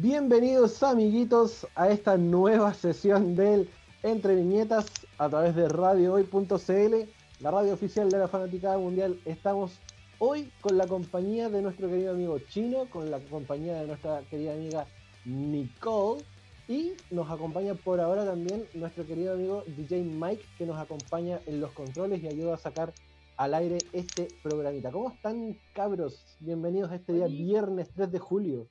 Bienvenidos amiguitos a esta nueva sesión del Entre Viñetas a través de radiohoy.cl, la radio oficial de la Fanaticada Mundial. Estamos hoy con la compañía de nuestro querido amigo Chino, con la compañía de nuestra querida amiga Nicole y nos acompaña por ahora también nuestro querido amigo DJ Mike que nos acompaña en los controles y ayuda a sacar al aire este programita. ¿Cómo están cabros? Bienvenidos a este día viernes 3 de julio.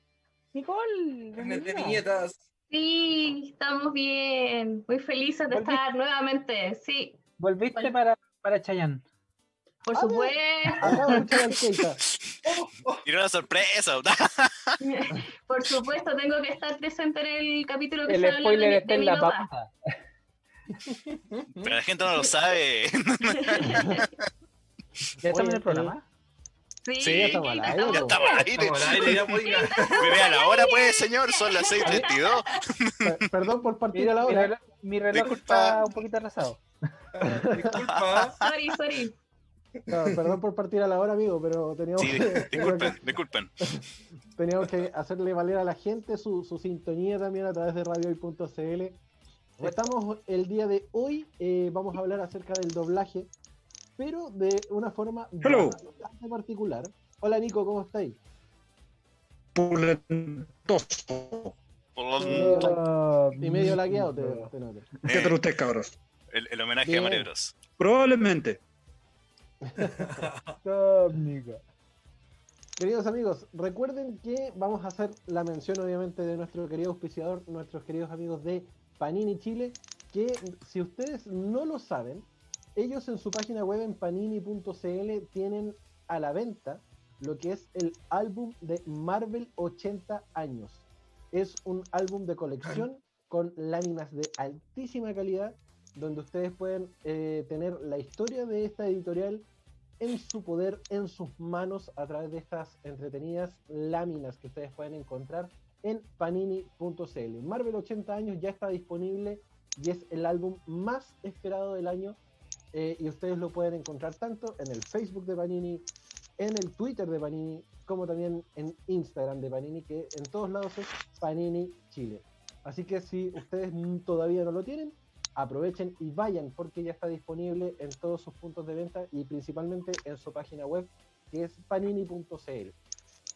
Nicole. de viñetas. Sí, estamos bien. Muy felices de estar nuevamente. Sí. ¿Volviste para, para Chayanne? Por supuesto. Y una sorpresa. Por supuesto, tengo que estar presente en el capítulo que el se spoiler de, está de en la pauta. Pero la gente no lo sabe. ¿Ya estamos en el programa? Sí, Sí, ya estamos al ya aire, Ya estamos. estamos al aire. Estamos al aire, ya, pues. Me vea la hora, pues, señor. Son las 6:32. Per- Perdón por partir Mi, a la hora. reloj, mi reloj Disculpa. está un poquito atrasado. Disculpa. Sorry, sorry. No, perdón por partir a la hora, amigo, pero teníamos, Sí, que, disculpen, disculpen. teníamos que hacerle valer a la gente su, su sintonía también a través de radiohoy.cl. Estamos el día de hoy, eh, vamos a hablar acerca del doblaje, pero de una forma Hello. bastante particular. Hola Nico, ¿cómo estáis? Pulentoso. Ah, Y medio laqueado te, te noto. ¿Qué tal ustedes, cabros? El, el homenaje Bien. a Mario Bros. Probablemente. Queridos amigos, recuerden que vamos a hacer la mención obviamente de nuestro querido auspiciador, nuestros queridos amigos de Panini Chile, que si ustedes no lo saben, ellos en su página web en panini.cl tienen a la venta lo que es el álbum de Marvel 80 años. Es un álbum de colección con láminas de altísima calidad, donde ustedes pueden eh, tener la historia de esta editorial en su poder, en sus manos, a través de estas entretenidas láminas que ustedes pueden encontrar en panini.cl. Marvel 80 años ya está disponible y es el álbum más esperado del año eh, y ustedes lo pueden encontrar tanto en el Facebook de Panini, en el Twitter de Panini, como también en Instagram de Panini, que en todos lados es Panini Chile. Así que si ustedes todavía no lo tienen, aprovechen y vayan porque ya está disponible en todos sus puntos de venta y principalmente en su página web que es panini.cl.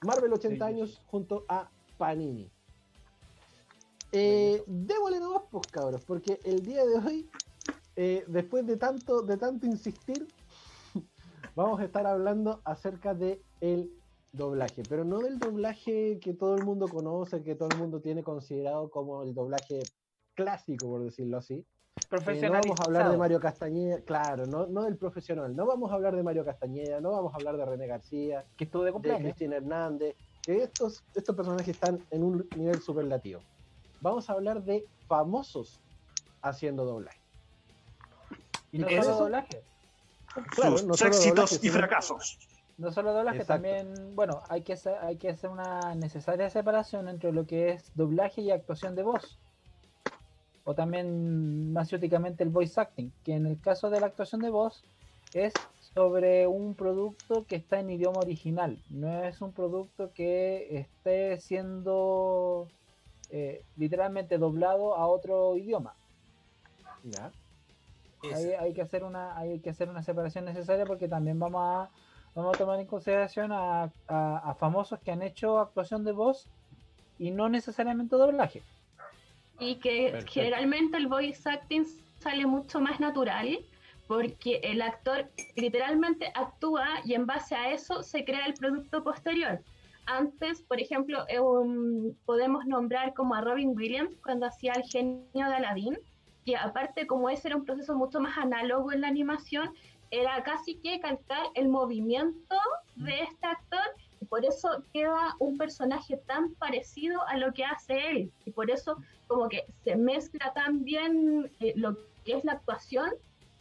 Marvel 80 años junto a Panini. Eh, démosle nomás, pues cabros, porque el día de hoy, eh, después de tanto, de tanto insistir, vamos a estar hablando acerca de el doblaje, pero no del doblaje que todo el mundo conoce, que todo el mundo tiene considerado como el doblaje clásico, por decirlo así. Eh, no vamos a hablar de Mario Castañeda, claro, no, no del profesional, no vamos a hablar de Mario Castañeda, no vamos a hablar de René García, Que estuvo de de. Cristina Hernández, que estos, estos personajes están en un nivel superlativo. Vamos a hablar de famosos haciendo doblaje. Y no ¿Qué es solo doblaje. Claro, Sus no solo éxitos doblaje, y fracasos. No solo doblaje, Exacto. también, bueno, hay que, hacer, hay que hacer una necesaria separación entre lo que es doblaje y actuación de voz. O también más únicamente el voice acting, que en el caso de la actuación de voz es sobre un producto que está en idioma original, no es un producto que esté siendo eh, literalmente doblado a otro idioma. Ya. Hay, hay que hacer una hay que hacer una separación necesaria porque también vamos a vamos a tomar en consideración a, a- a famosos que han hecho actuación de voz y no necesariamente doblaje. Y que Perfecto. generalmente el voice acting sale mucho más natural porque el actor literalmente actúa y en base a eso se crea el producto posterior. Antes, por ejemplo, eh, um, podemos nombrar como a Robin Williams cuando hacía el genio de Aladdin, que aparte como ese era un proceso mucho más análogo en la animación, era casi que calcar el movimiento de este actor y por eso queda un personaje tan parecido a lo que hace él y por eso como que se mezcla tan bien eh, lo que es la actuación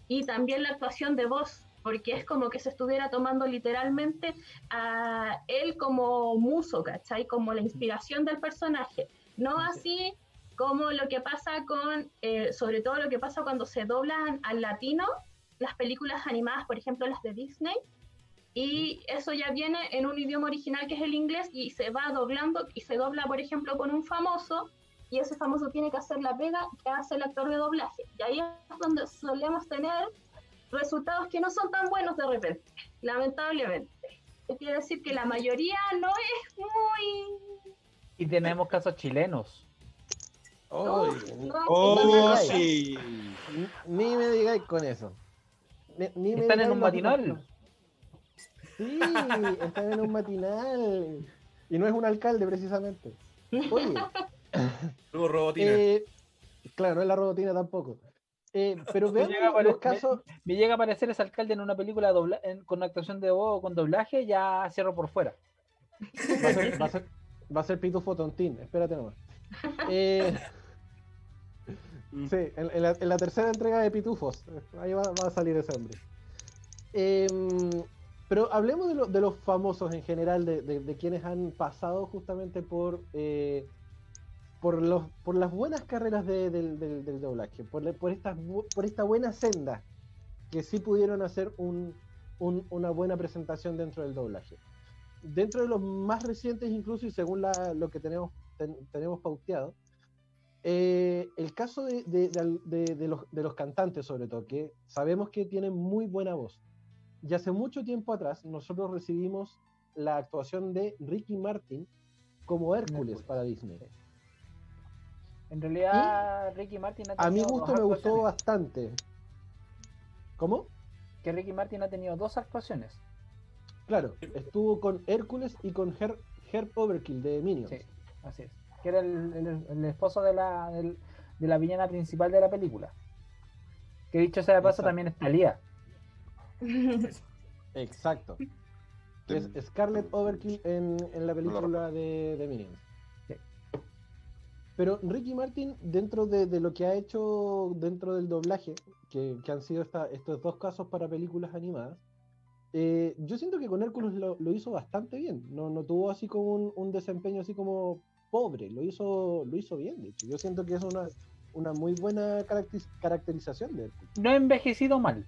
y también la actuación de voz porque es como que se estuviera tomando literalmente a él como muso, ¿cachai? Como la inspiración del personaje. No así como lo que pasa con, eh, sobre todo lo que pasa cuando se doblan al latino, las películas animadas, por ejemplo, las de Disney, y eso ya viene en un idioma original que es el inglés y se va doblando y se dobla, por ejemplo, con un famoso y ese famoso tiene que hacer la pega que hace el actor de doblaje. Y ahí es donde solemos tener resultados que no son tan buenos de repente, lamentablemente. Quiere decir que la mayoría no es muy... Y tenemos casos chilenos. Ay, no, Oh, no, sí. ni, ni me digáis con eso. Ni, ni me Están en un matinal. Sí, están en un matinal. Y no es un alcalde, precisamente. Oye, Luego robotina. eh, claro, no es la robotina tampoco. Eh, pero vean llega a los, casos. Me llega a aparecer ese alcalde en una película dobla- en- con actuación de voz o con doblaje, ya cierro por fuera. Va a ser, va a ser, va a ser Pitufo Tontín, espérate nomás. Eh, Mm. sí, en, en la, en la tercera entrega de Pitufos, ahí va, va a salir ese hombre. Em, pero hablemos de, lo- de los famosos en general, de, de- de quienes han pasado justamente por, eh, por, los, por las buenas carreras de- del, del- del doblaje, por, por, esta, por esta buena senda, que sí pudieron hacer un- un- una buena presentación dentro del doblaje dentro de los más recientes incluso y según la- lo que tenemos, ten- tenemos pauteado, eh, el caso de, los, de los cantantes sobre todo, que sabemos que tienen muy buena voz. Y hace mucho tiempo atrás nosotros recibimos la actuación de Ricky Martin como Hércules Hércules. para Disney. En realidad, Ricky Martin ha A mi tenido gusto me gustó bastante. ¿Cómo? Que Ricky Martin ha tenido dos actuaciones. Claro, estuvo con Hércules y con Her- Herb Overkill de Minions. Sí, así es. Que era el, el- el esposo de la, del- de la villana principal de la película. Que dicho sea de paso, Exacto. también es Thalía. Exacto. Es Scarlet Overkill en, en la película de, de Minions. Sí. Pero Ricky Martin, dentro de, de lo que ha hecho dentro del doblaje, que, que han sido esta- estos dos casos para películas animadas, eh, yo siento que con Hércules lo, lo hizo bastante bien. No, no tuvo así como un, un desempeño así como pobre, lo hizo, lo hizo bien, de hecho. Yo siento que es una, una muy buena caracteriz- caracterización de Hércules. No ha envejecido mal.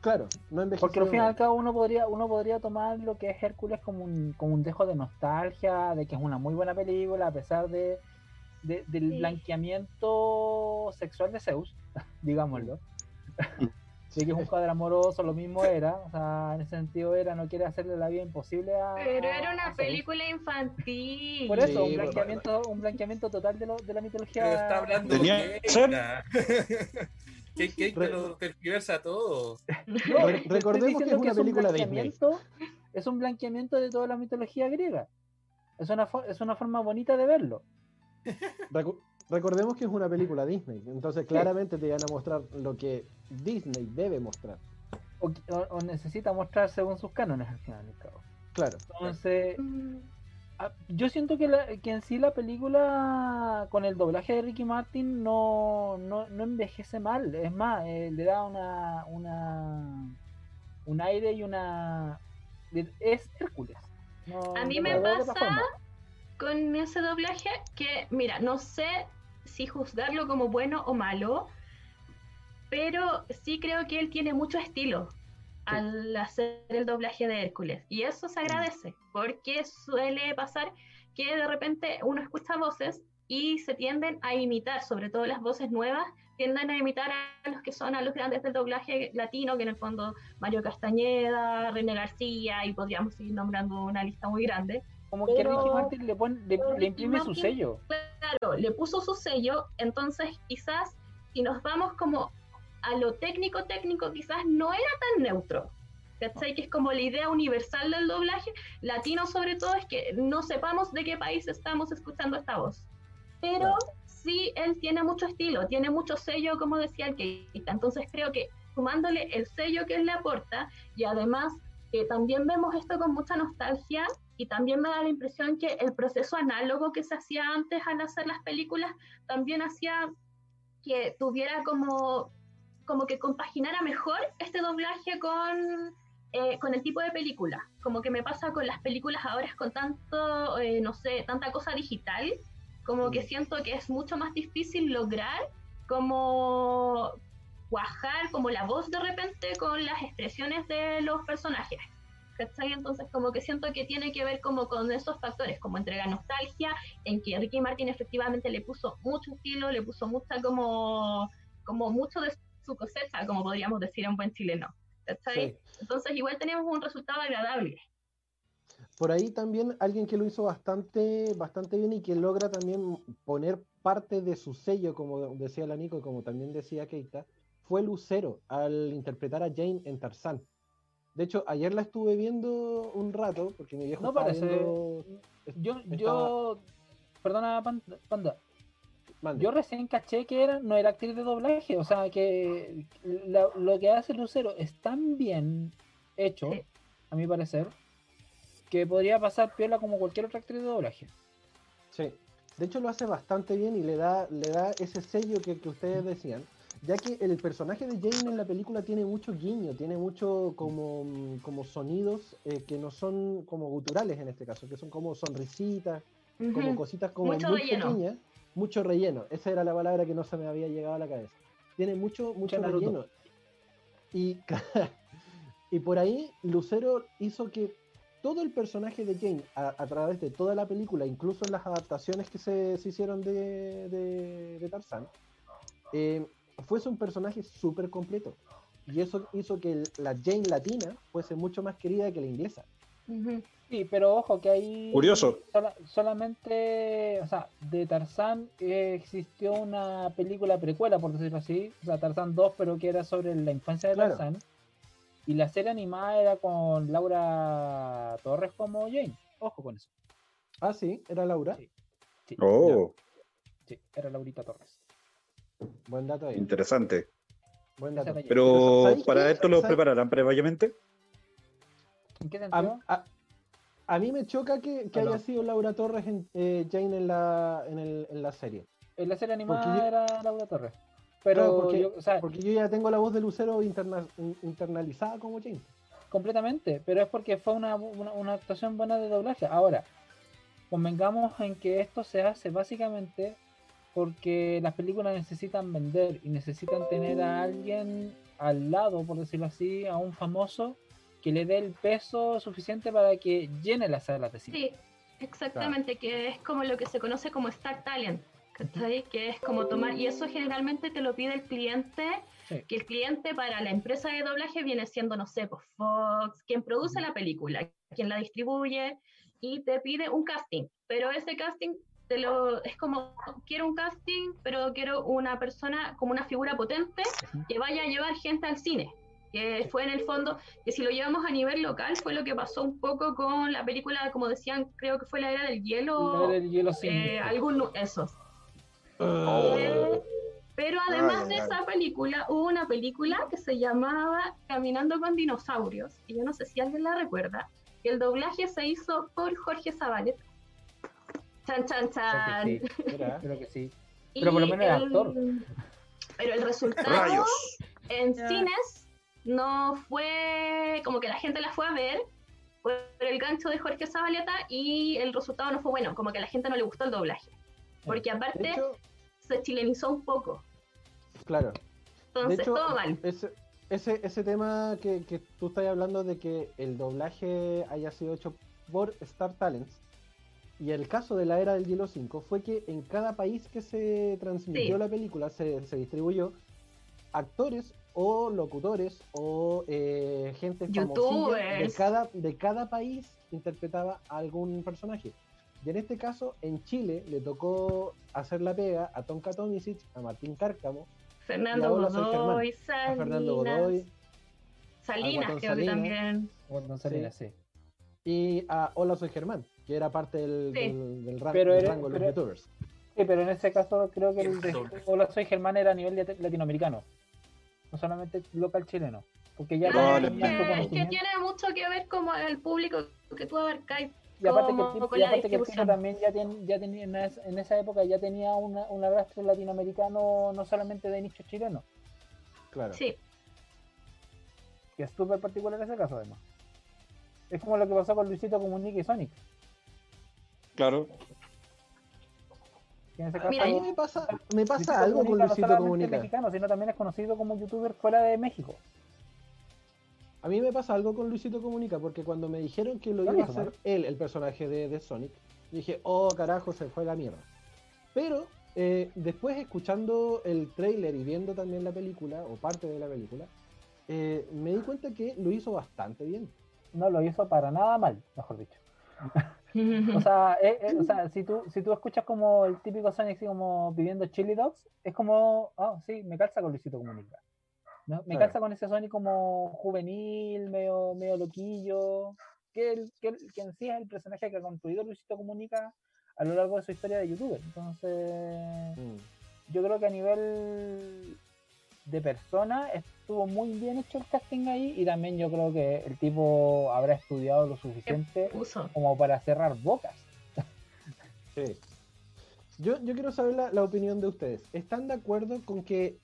Claro, no envejeció Porque al fin y al cabo uno podría, uno podría tomar lo que es Hércules como un, como un dejo de nostalgia, de que es una muy buena película, a pesar de, de- del Sí. blanqueamiento sexual de Zeus, digámoslo. De que es un padre amoroso, lo mismo era, o sea, en ese sentido era, no quiere hacerle la vida imposible a. Pero era una película infantil. Por eso, Sí, un bueno, blanqueamiento, un blanqueamiento total de, lo, de la mitología. Pero está hablando Tenía que. Que Keita lo tergiversa todo. No, recordemos que es una un película Disney. blanqueamiento- Es un blanqueamiento de toda la mitología griega. Es una, fo- es una forma bonita de verlo. Recordemos que es una película Disney, entonces claramente te van a mostrar lo que Disney debe mostrar. O, o- o necesita mostrar según sus cánones al final. y al cabo. Claro. Entonces, ah, yo siento que, la- que en sí la película con el doblaje de Ricky Martin no, no, no envejece mal. Es más, eh, le da una, una un aire y una... Es Hércules. No- A mí me pasa- con ese doblaje que, mira, no sé si juzgarlo como bueno o malo, pero sí creo que él tiene mucho estilo al hacer el doblaje de Hércules. Y eso se agradece, porque suele pasar que de repente uno escucha voces y se tienden a imitar, sobre todo las voces nuevas, tienden a imitar a los que son a los grandes del doblaje latino, que en el fondo Mario Castañeda, René García, y podríamos seguir nombrando una lista muy grande. Como que Pero- Ricky Martin le, pone, le, le imprime su Martin- sello. claro, le puso su sello, entonces quizás si nos vamos como a lo técnico técnico, quizás no era tan neutro. ¿Cachai? Que es como la idea universal del doblaje, latino sobre todo, es que no sepamos de qué país estamos escuchando esta voz. Pero Claro. sí, él tiene mucho estilo, tiene mucho sello, como decía el Keita. Entonces creo que sumándole el sello que él le aporta y además que también vemos esto con mucha nostalgia y también me da la impresión que el proceso análogo que se hacía antes al hacer las películas también hacía que tuviera como, como que compaginara mejor este doblaje con, eh, con el tipo de película. Como que me pasa con las películas ahora con tanto, eh, no sé, tanta cosa digital, como que Mm. siento que es mucho más difícil lograr como cuajar como la voz de repente con las expresiones de los personajes. ¿Cachai? Entonces como que siento que tiene que ver como con esos factores, como entrega nostalgia, en que Ricky Martin efectivamente le puso mucho estilo, le puso mucha como, como mucho de su cosecha, como podríamos decir en buen chileno. ¿Cachai? Sí. Entonces igual tenemos un resultado agradable. Por ahí también alguien que lo hizo bastante, bastante bien y que logra también poner parte de su sello, como decía la Nico y como también decía Keita, fue Lucero al interpretar a Jane en Tarzán. De hecho, ayer la estuve viendo un rato, porque mi viejo No estaba parece- viendo- Yo, Estaba- yo, perdona, Pan- Panda, Mande. yo recién caché que era, no era actriz de doblaje, o sea que la- lo que hace Lucero es tan bien hecho, Sí. a mi parecer, que podría pasar piola como cualquier otra actriz de doblaje. Sí. De hecho lo hace bastante bien y le da, le da ese sello que, que ustedes decían, ya que el personaje de Jane en la película tiene mucho guiño, tiene mucho como, como sonidos eh, que no son como guturales en este caso, que son como sonrisitas, como cositas como Mucho muy relleno. pequeñas, mucho relleno. Esa era la palabra que no se me había llegado a la cabeza. Tiene mucho, mucho Naruto. relleno. Y, y por ahí Lucero hizo que todo el personaje de Jane, a, a través de toda la película, incluso en las adaptaciones que se, se hicieron de, de, de Tarzán, eh, fuese un personaje súper completo. Y eso hizo que el- la Jane latina fuese mucho más querida que la inglesa. Sí, pero ojo que hay... Curioso. sola- solamente, o sea, de Tarzán eh, existió una película precuela, por decirlo así, o sea, Tarzán 2, pero que era sobre la infancia de Claro. Tarzán. Y la serie animada era con Laura Torres como Jane. Ojo con eso. Ah, sí, era Laura. Sí. Sí, Oh, sí, era Laurita Torres. Buen dato ahí. interesante. Buen dato. Pero ¿sabéis para qué? esto lo prepararán previamente. ¿En qué A, sentido? a- a mí me choca que, haya sido Laura Torres en, eh, Jane en la, en, el- en la serie. En la serie animada yo- era Laura Torres. Pero, Claro, porque- yo- o sea, Porque yo ya tengo la voz de Lucero interna- in- internalizada como Jane. completamente, pero es porque fue una, una, una actuación buena de doblaje. Ahora, convengamos en que esto se hace básicamente porque las películas necesitan vender y necesitan tener a alguien al lado, por decirlo así, a un famoso que le dé el peso suficiente para que llene las salas de cine. Sí, exactamente, que es como lo que se conoce como Star Talent, ¿cachai? Que es como tomar, y eso generalmente te lo pide el cliente, Sí. que el cliente para la empresa de doblaje viene siendo, no sé, pues Fox, quien produce la película, quien la distribuye, y te pide un casting, pero ese casting te lo, es como, quiero un casting, pero quiero una persona como una figura potente que vaya a llevar gente al cine. Que fue en el fondo, que si lo llevamos a nivel local, fue lo que pasó un poco con la película, como decían, creo que fue la era del hielo, Ver el hielo sin eh, algún, esos. Oh. Eh, pero además Ay, de ay, esa película, hubo una película que se llamaba Caminando con dinosaurios, y yo no sé si alguien la recuerda, que el doblaje se hizo por Jorge Zabaleta. Chan, chan, chan. Creo que sí, Mira, creo que sí. Y Pero por lo menos era el- actor. Pero el resultado Rayos. en cines no fue como que la gente la fue a ver por el gancho de Jorge Zabaleta y el resultado no fue bueno, como que a la gente no le gustó el doblaje. Porque aparte hecho, se chilenizó un poco. claro. De Entonces, hecho, todo mal. ese, ese, ese tema que, que tú estás hablando de que el doblaje haya sido hecho por Star Talents y el caso de la era del hielo 5 fue que en cada país que se transmitió Sí. la película, se, se distribuyó, actores o locutores o eh, gente famosilla de Youtubers. cada, de cada país interpretaba a algún personaje. Y en este caso, en Chile, le tocó hacer la pega a Tonka Tomisic, a Martín Cárcamo, Fernando Germán. Godoy, a Fernando Salinas, Godoy Salinas creo que Salinas. también. Salinas, sí. y a Hola Soy Germán, que era parte del, Sí. del, del Pero rango de los pero- youtubers. Sí, pero en ese caso creo que el de. Hola Soy Germán era a nivel de- latinoamericano, no solamente local chileno, porque ya Vale, es, que, es que conocimiento. tiene mucho que ver como el público que tú abarcáis. y aparte que como el tipo, y aparte que el tipo distribución. también ya, ten- ya tenía en esa época ya tenía una, un arrastre latinoamericano no solamente de nicho chileno, Claro. Sí, que es súper particular ese caso además. Es como lo que pasó con Luisito Comunica y Sonic. Claro. En ese caso, Mira, A mí me pasa, me pasa algo con no Luisito solamente Comunica. mexicano, sino también es conocido como youtuber fuera de México. A mí me pasa algo con Luisito Comunica, porque cuando me dijeron que lo iba a hacer él, el personaje de, de Sonic, dije, oh carajo, se fue la mierda. Pero eh, después escuchando el trailer y viendo también la película, o parte de la película, eh, me di cuenta que lo hizo bastante bien. No lo hizo para nada mal, mejor dicho. O sea, eh, eh, o sea si, tú, si tú escuchas como el típico Sonic así como pidiendo chili dogs, es como, ah, sí, me calza con Luisito Comunica. ¿no? Me Claro. calza con ese Sonic como juvenil, medio, medio loquillo, que, el- que, el- que en sí es el personaje que ha construido Luisito Comunica a lo largo de su historia de youtuber. Entonces, Mm. yo creo que a nivel de persona estuvo muy bien hecho el casting ahí y también yo creo que el tipo habrá estudiado lo suficiente como para cerrar bocas. Sí. Yo, yo quiero saber la, la opinión de ustedes. ¿Están de acuerdo con que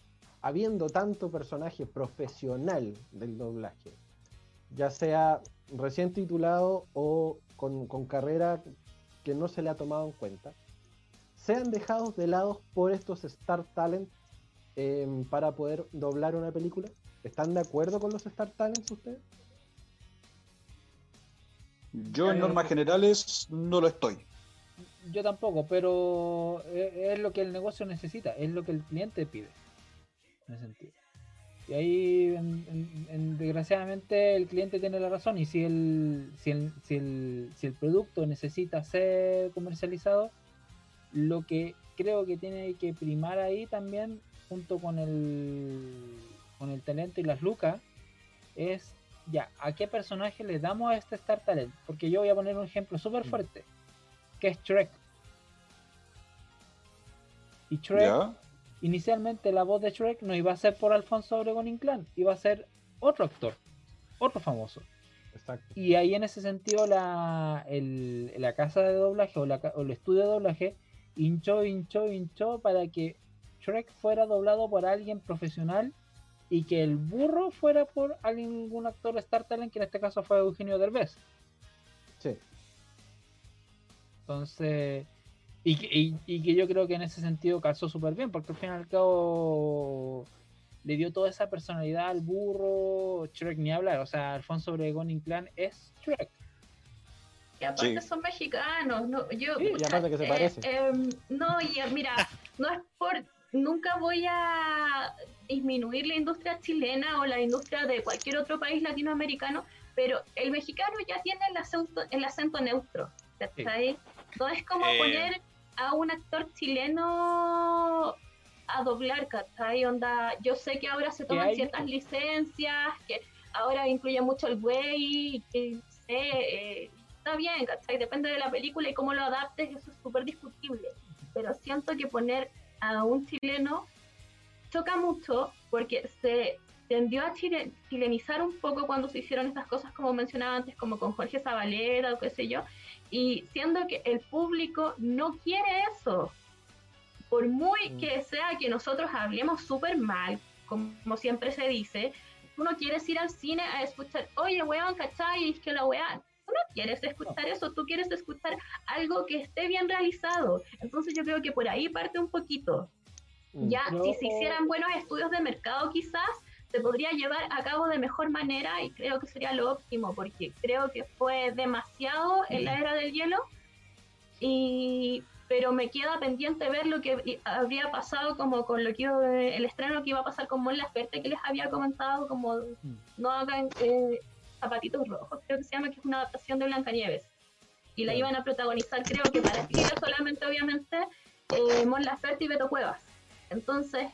habiendo tanto personaje profesional del doblaje, ya sea recién titulado o con, con carrera que no se le ha tomado en cuenta, sean dejados de lado por estos Star Talent em, para poder doblar una película? ¿Están de acuerdo con los Star Talents ustedes? Yo en normas generales no lo estoy. Yo tampoco, pero e- es lo que el negocio necesita, es lo que el cliente pide. En ese sentido. Y ahí, en- en- en- desgraciadamente, el cliente tiene la razón. Y si el, si, el, si, el, si el producto necesita ser comercializado, lo que creo que tiene que primar ahí también, junto con el, con el talento y las lucas, es ya, ¿a qué personaje le damos a este Star Talent? Porque yo voy a poner un ejemplo súper Mm. fuerte, que es Shrek. Y Shrek, ¿Ya? inicialmente la voz de Shrek no iba a ser por Alfonso Obregón Inclán, iba a ser otro actor, otro famoso. Exacto. Y ahí en ese sentido la, el- la casa de doblaje o, la ca- o el estudio de doblaje hinchó, hinchó, hinchó para que Shrek fuera doblado por alguien profesional y que el burro fuera por algún actor Star Talent, que en este caso fue Eugenio Derbez. Sí. Entonces, y que, y- y que yo creo que en ese sentido calzó súper bien, porque al fin y al cabo le dio toda esa personalidad al burro, Shrek ni hablar, o sea, Alfonso Obregón Inclán es Shrek. Y aparte Sí. son mexicanos, no, yo, Sí, y aparte que se eh, parece. em, no, y eh, mira, no es por, nunca voy a disminuir la industria chilena o la industria de cualquier otro país latinoamericano, pero el mexicano ya tiene el acento, el acento neutro, ¿cachai? No es como Eh. poner a un actor chileno a doblar, ¿cachai? Onda, yo sé que ahora se toman ciertas licencias, que ahora incluye mucho el güey, que sé, eh, está bien, ¿cachai? Depende de la película y cómo lo adaptes, eso es súper discutible. Pero siento que poner a un chileno choca mucho porque se tendió a chile- chilenizar un poco cuando se hicieron estas cosas como mencionaba antes, como con Jorge Zabaleta o qué sé yo, y siendo que el público no quiere eso. Por muy Mm. que sea que nosotros hablemos súper mal, como siempre se dice, tú no quieres ir al cine a escuchar, oye, weón, ¿cachai? Es que la weá, no quieres escuchar eso, tú quieres escuchar algo que esté bien realizado. Entonces yo creo que por ahí parte un poquito. Mm. Ya, si se hicieran buenos estudios de mercado quizás, se podría llevar a cabo de mejor manera y creo que sería lo óptimo, porque creo que fue demasiado en la era del hielo, y pero me queda pendiente ver lo que habría pasado como con lo que iba- el estreno que iba a pasar con Mon Laferte que les había comentado como no hagan eh, zapatitos rojos creo que se llama que es una adaptación de Blancanieves y la iban a protagonizar creo que para Chile solamente obviamente eh, Mon Laferte y Beto Cuevas entonces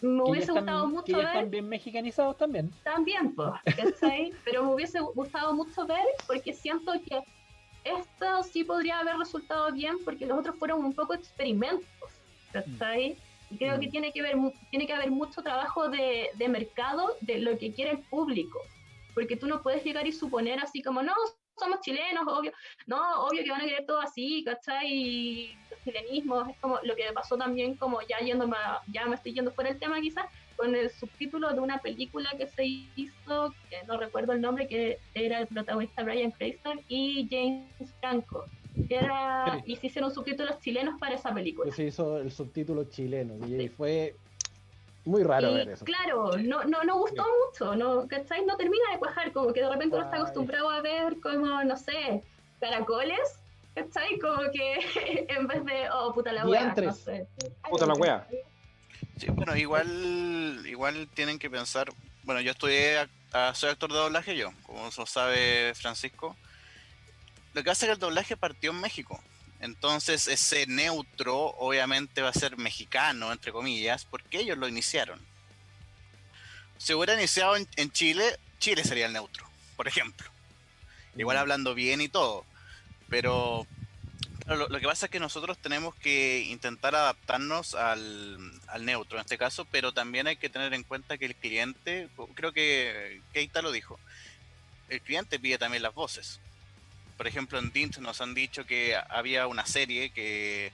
me hubiese están- gustado mucho ver están bien mexicanizados también. también, pues, ¿cachai? Pero me hubiese gustado mucho ver porque siento que esto sí podría haber resultado bien porque los otros fueron un poco experimentos, ¿cachai? Y creo que Mm. tiene que, ver, tiene que haber mucho trabajo de, de mercado de lo que quiere el público. Porque tú no puedes llegar y suponer así como, no, somos chilenos, obvio, no, obvio que van a querer todo así, ¿cachai? Y los chilenismos, es como lo que pasó también, como ya yéndome, a- ya me estoy yendo fuera del tema quizás, con el subtítulo de una película que se hizo, que no recuerdo el nombre, que era el protagonista Brian Cranston y James Franco, Era, y se hicieron subtítulos chilenos para esa película. se hizo el subtítulo chileno y fue muy raro Y ver eso. claro, no, no, no gustó mucho, no, ¿cachai? No termina de cuajar, como que de repente uno está acostumbrado a ver como, no sé, caracoles, ¿cachai? Como que en vez de, oh, puta la wea, no sé. Puta la wea. Sí, bueno, igual, igual tienen que pensar. Bueno, yo estudié, ac- ah, soy actor de doblaje yo, como lo sabe Francisco. Lo que pasa es que el doblaje partió en México. Entonces ese neutro obviamente va a ser mexicano, entre comillas, porque ellos lo iniciaron. Si hubiera iniciado en, en Chile, Chile sería el neutro, por ejemplo. Igual hablando bien y todo. Pero lo que pasa es que nosotros tenemos que intentar adaptarnos al, al neutro en este caso, pero también hay que tener en cuenta que el cliente, creo que Keita lo dijo, el cliente pide también las voces. Por ejemplo, en Dint nos han dicho que había una serie que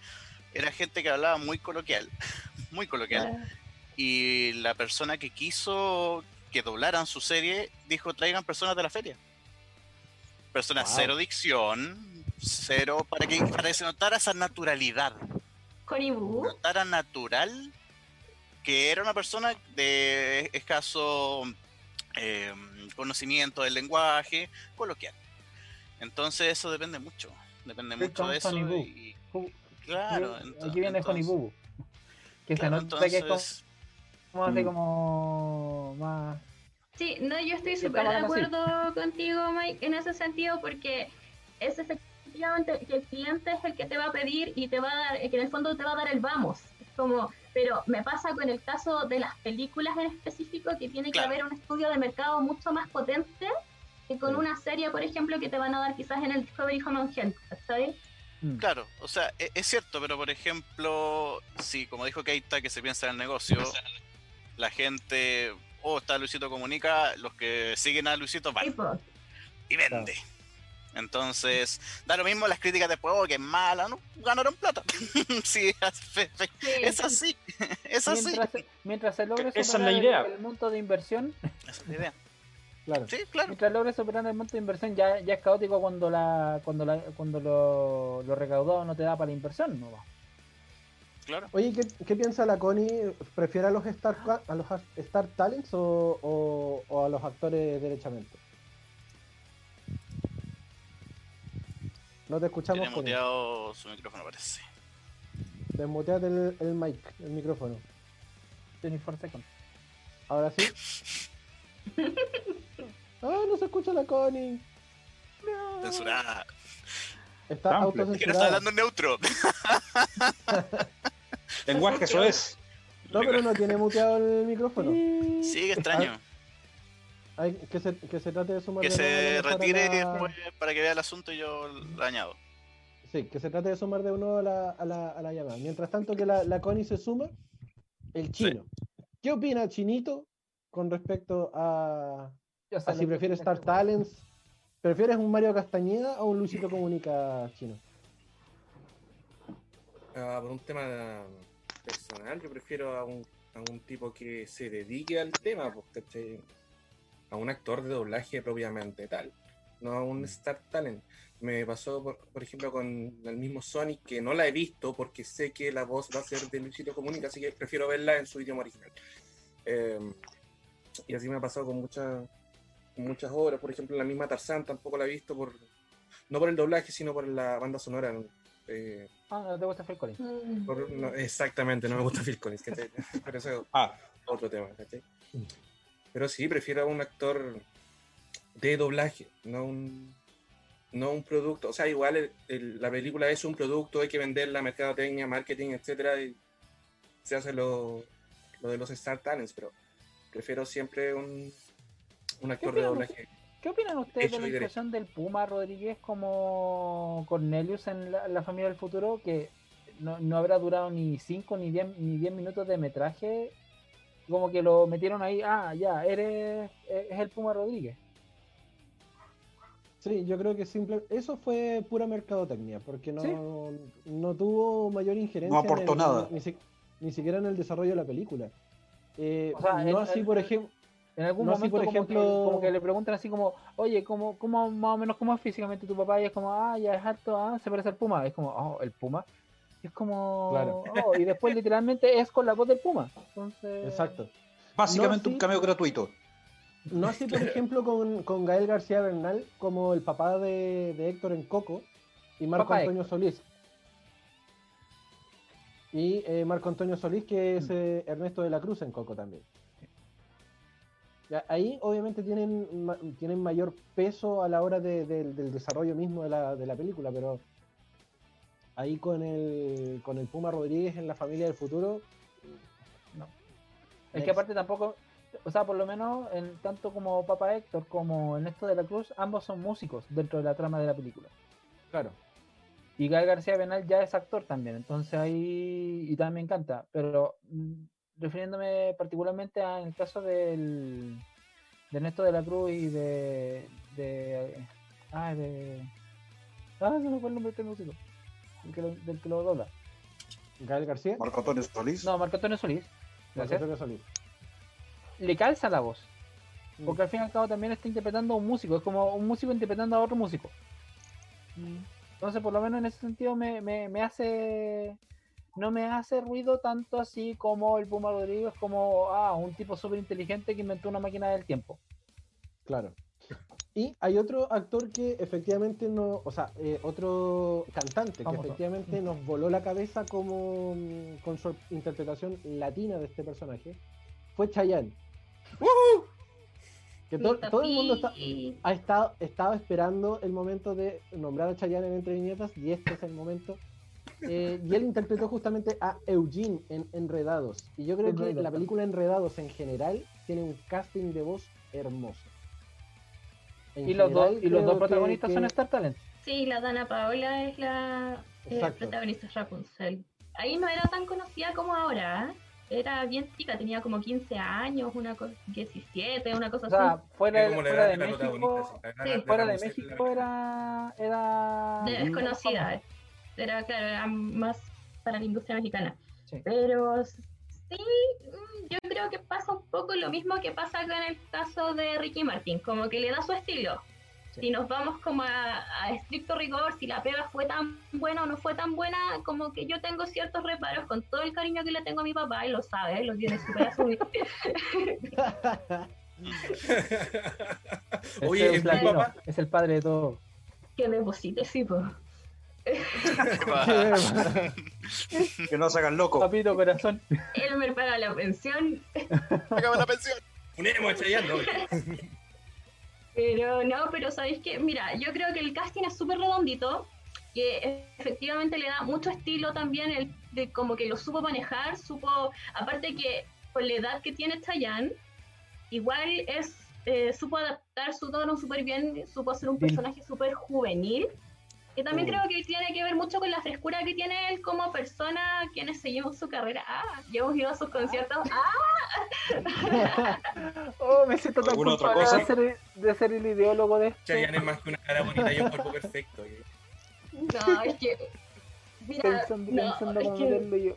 era gente que hablaba muy coloquial, muy coloquial, y la persona que quiso que doblaran su serie dijo traigan personas de la feria. Personas Wow. cero dicción, cero, para que, para que se notara esa naturalidad, Con Ibu, notara natural que era una persona de escaso eh, conocimiento del lenguaje coloquial. Entonces eso depende mucho, depende Sí, mucho de eso. Y- claro, aquí, ento- aquí viene Honey entonces- Boo. Que claro, se nota que es como, entonces- como Mm. como más. Sí, no, yo estoy súper de así. acuerdo contigo, Mike, en ese sentido, porque es efectivamente que el cliente es el que te va a pedir y te va a dar, que en el fondo te va a dar el vamos. Es como, pero me pasa con el caso de las películas en específico, que tiene Claro. que haber un estudio de mercado mucho más potente que con una serie, por ejemplo, que te van a dar quizás en el Discovery Home and Health, ¿sabes? Mm. Claro, o sea, e- es, cierto, pero por ejemplo, si como dijo Keita, que se piensa en el negocio, la gente, oh, está Luisito Comunica, los que siguen a Luisito van y vende. Entonces, da lo mismo las críticas después, oh, que es mala, ¿no? Ganaron plata. sí, es, así, es así. Mientras, se- mientras se logre Esa es la el- idea. el, monto de inversión, Esa es la idea. Claro. Sí, claro. mientras logre superar el monto de inversión, ya, ya es caótico cuando la cuando la, cuando lo, lo recaudado no te da para la inversión, ¿no? va. claro. Oye, ¿qué, qué piensa la Connie? ¿Prefiere a los Star, a los Star Talents o, o- o a los actores derechamente? No te escuchamos, Tiene Connie. muteado su micrófono, parece. Desmuteate el, el mic, el micrófono. 24 seconds. Ahora sí. Ah, no se escucha la Connie. Censurada. Está Amplio. Es que no está autocensurada. hablando en neutro. Lenguaje eso es. No, pero no tiene muteado el micrófono. Sí, qué extraño. Hay, que, se, que se trate de sumar Que de nuevo a se retire la- después para que vea el asunto y yo lo añado. Sí, que se trate de sumar de nuevo a la, a la, a la llamada. Mientras tanto que la, la Connie se suma, el chino. ¿Qué opina Chinito con respecto a, Yo sé a si lo que prefieres Star. Talents? ¿Prefieres un Mario Castañeda o un Luisito Comunica chino? Ah, por un tema personal, yo prefiero a un, a un tipo que se dedique al tema, ¿cachai? a un actor de doblaje propiamente tal, no a un Star Talent. Me pasó, por, por ejemplo, con el mismo Sonic, que no la he visto porque sé que la voz va a ser de Luisito Comunica, así que prefiero verla en su idioma original. Eh, y así me ha pasado con muchas muchas obras, por ejemplo, la misma Tarzán tampoco la he visto por no por el doblaje, sino por la banda sonora. Eh, Ah, no te gusta Phil Collins. Mm. por- no, exactamente, no me gusta Phil Collins, ¿cachai? pero eso es Ah, otro tema, ¿cachai? Pero sí, prefiero a un actor de doblaje, no un, no un producto. O sea, igual el- el- la película es un producto, hay que venderla, mercadotecnia, marketing, etcétera, y se hace lo, lo de los Star Talents, pero prefiero siempre un, un actor de doblaje. ¿Qué opinan ustedes de la inclusión del Puma Rodríguez como Cornelius en la, la familia del futuro? Que no, no habrá durado ni 5 ni 10 ni 10 minutos de metraje. Como que lo metieron ahí, ah, ya, eres es el Puma Rodríguez. Sí, yo creo que simple, eso fue pura mercadotecnia, porque no, no tuvo mayor injerencia. No aportó en el- nada. Ni, si- ni siquiera en el desarrollo de la película. Eh, O sea, no el- así, el- por ejemplo. En algún No, sí, momento por como, ejemplo- que, como que le preguntan así como, oye, ¿cómo, cómo más o menos cómo es físicamente tu papá? Y es como, ah, ya es alto, ah, se parece al Puma. Es como, oh, el Puma. Y es como, Claro. oh, y después literalmente es con la voz del Puma. Entonces, Exacto. Básicamente No, sí. un cameo gratuito. No así, por ejemplo, con, con Gael García Bernal, como el papá de, de Héctor en Coco y Marco Papá Antonio Solís. Y eh, Marco Antonio Solís, que es eh, Ernesto de la Cruz en Coco también. Ahí obviamente tienen, ma- tienen mayor peso a la hora de- del- del desarrollo mismo de la, de la película, pero ahí con el, con el Puma Rodríguez en la familia del futuro, Es que aparte tampoco, o sea, por lo menos en tanto como Papa Héctor como Ernesto de la Cruz, ambos son músicos dentro de la trama de la película. claro, Y Gael García Bernal ya es actor también, entonces ahí y también me encanta. Pero refiriéndome particularmente al el caso del de Ernesto de la Cruz y de de ah de ah se me fue el nombre de este músico el que lo- del que lo dobla Gael García, Marco Antonio Solís. no Marco Antonio Solís Marco Antonio Solís. le calza la voz Mm. porque al fin y al cabo también está interpretando a un músico es como un músico interpretando a otro músico Entonces, por lo menos en ese sentido, me, me, me hace. No me hace ruido tanto así como el Puma Rodríguez, como ah, un tipo súper inteligente que inventó una máquina del tiempo. Claro. Y hay otro actor que efectivamente no, o sea, eh, otro cantante que efectivamente nos voló la cabeza como mm, con su interpretación latina de este personaje, fue Chayanne. Que to- todo el mundo está, ha estado, estaba esperando el momento de nombrar a Chayanne en Entre Viñetas y este es el momento. Eh, y él interpretó justamente a Eugene en Enredados. Y yo creo que la película Enredados en general tiene un casting de voz hermoso. En Y los, dos, y los dos que- protagonistas que- son Star Talent. Sí, la Dana Paola es la eh, protagonista de Rapunzel. Ahí no era tan conocida como ahora. ¿eh? Era bien chica, tenía como 15 años, una cosa, 17, una cosa O sea, así. fuera, la fuera de de México, sí, de fuera de México era. era De desconocida. Era, claro, era más para la industria mexicana. Sí. Pero sí, mm, yo creo que pasa un poco lo mismo que pasa con el caso de Ricky Martin, como que le da su estilo. Sí. Si nos vamos como a, a estricto rigor, si la pega fue tan buena o no fue tan buena, como que yo tengo ciertos reparos con todo el cariño que le tengo a mi papá, él lo sabe, lo tiene súper asumido. Es Oye, el es mi platino, papá. es el padre de todo. que deposite, sí, pues. Que no se hagan loco. Papito corazón. Él me paga la pensión Págame la pensión. Unemos a Chayanne, ¿no? Pero no, pero sabéis que, mira, yo creo que el casting es súper redondito, que efectivamente le da mucho estilo también, el, de como que lo supo manejar, supo, aparte que con la edad que tiene Chayanne, igual es, eh, supo adaptar su tono súper bien, supo ser un personaje súper juvenil, que también Mm. creo que tiene que ver mucho con la frescura que tiene él como persona, quienes seguimos su carrera, ah, ya hemos ido a sus conciertos, ah, Oh, me siento tan ¿Alguna otra culpable de ser, de ser el ideólogo de esto. Chayanne es más que una cara bonita y un cuerpo perfecto. no, es que... Mira, Pensando, no, pensando es que- yo.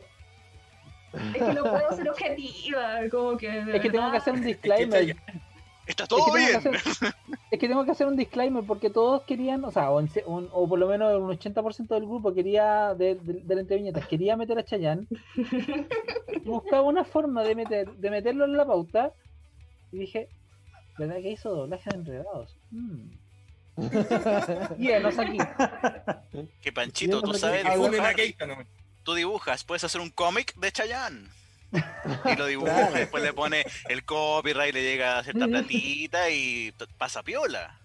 Es que no puedo ser objetiva, como que. Es que tengo que hacer un que disclaimer. Está Es todo que, bien. hacer, es que tengo que hacer un disclaimer porque todos querían, o sea, o, en se- un- o por lo menos un 80% del grupo quería, de, de, de la entreviñetas, quería meter a Chayanne. Y buscaba una forma de, meter, de meterlo en la pauta. Y dije, ¿verdad que hizo doblaje de enredados? Mm. Y enos aquí. Que Panchito, tú sabes dibujar. Tú dibujas, puedes hacer un cómic de Chayanne. Y lo dibujas, Claro. después le pone el copyright, le llega cierta platita y pasa piola.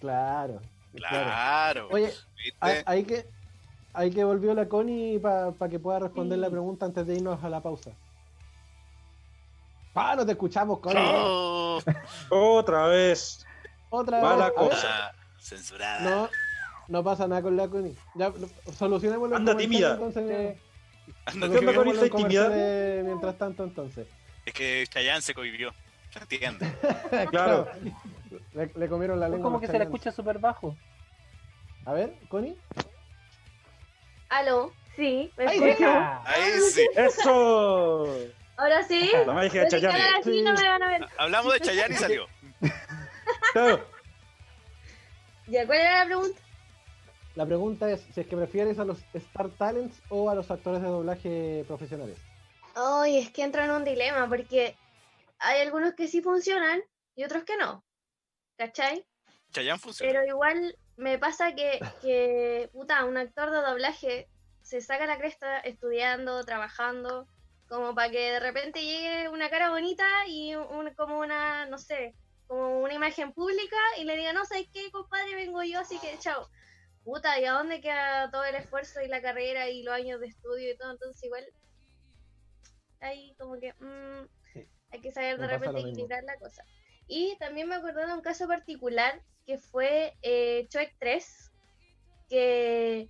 Claro, claro. Claro. Oye, hay, que hay que volvió la Connie para que pueda responder Sí. la pregunta antes de irnos a la pausa. Ah, no te escuchamos, Connie. Oh, Otra vez. Otra Mala vez. A ver, cosa. censurada. No, no pasa nada con la Connie. Ya, solucionemos los Anda tímida. Entonces, Anda, ¿Qué mientras tanto, entonces. Es que Chayanne se cohibió. Claro. Le, le comieron la Es lengua. como a que se le Chayanne. escucha súper bajo. A ver, Connie. Aló, sí, ¿me? Ah, Ahí sí. ¡Eso! Ahora sí. La magia de Chayanne. así, no me van a ver. Hablamos de Chayanne y salió. Claro. Ya, ¿cuál era la pregunta? La pregunta es si es que prefieres a los Star Talents o a los actores de doblaje profesionales. Ay, es que entro en un dilema porque hay algunos que sí funcionan y otros que no. ¿Cachai? Chayanne funciona. Pero igual me pasa que, que, puta, un actor de doblaje se saca la cresta estudiando, trabajando, como para que de repente llegue una cara bonita y un, como una, no sé, como una imagen pública y le diga, no sé qué, compadre, vengo yo, así que chao. Puta, ¿y a dónde queda todo el esfuerzo y la carrera y los años de estudio y todo? Entonces igual ahí como que mm, Sí, hay que saber de repente equilibrar la cosa. Y también me acordé de un caso particular que fue eh, Choec 3, que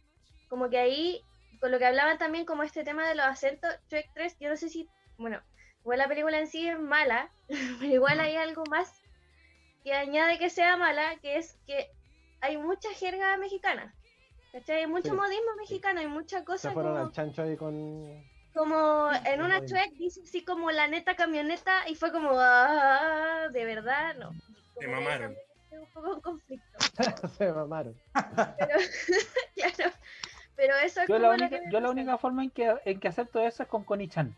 como que ahí, con lo que hablaban también como este tema de los acentos, Choec 3, yo no sé si, bueno, igual la película en sí es mala, pero igual hay algo más que añade que sea mala, que es que hay mucha jerga mexicana. ¿Cachai? Hay mucho Sí, modismo mexicano, hay mucha Se cosa fueron como, al chancho ahí con. como en una chuec dice así como la neta camioneta y fue como ah, de verdad no que mamaron. un poco en conflicto Se mamaron. pero claro pero eso es Yo como la lo única, que yo la única forma en que, en que acepto eso es con Connie-chan.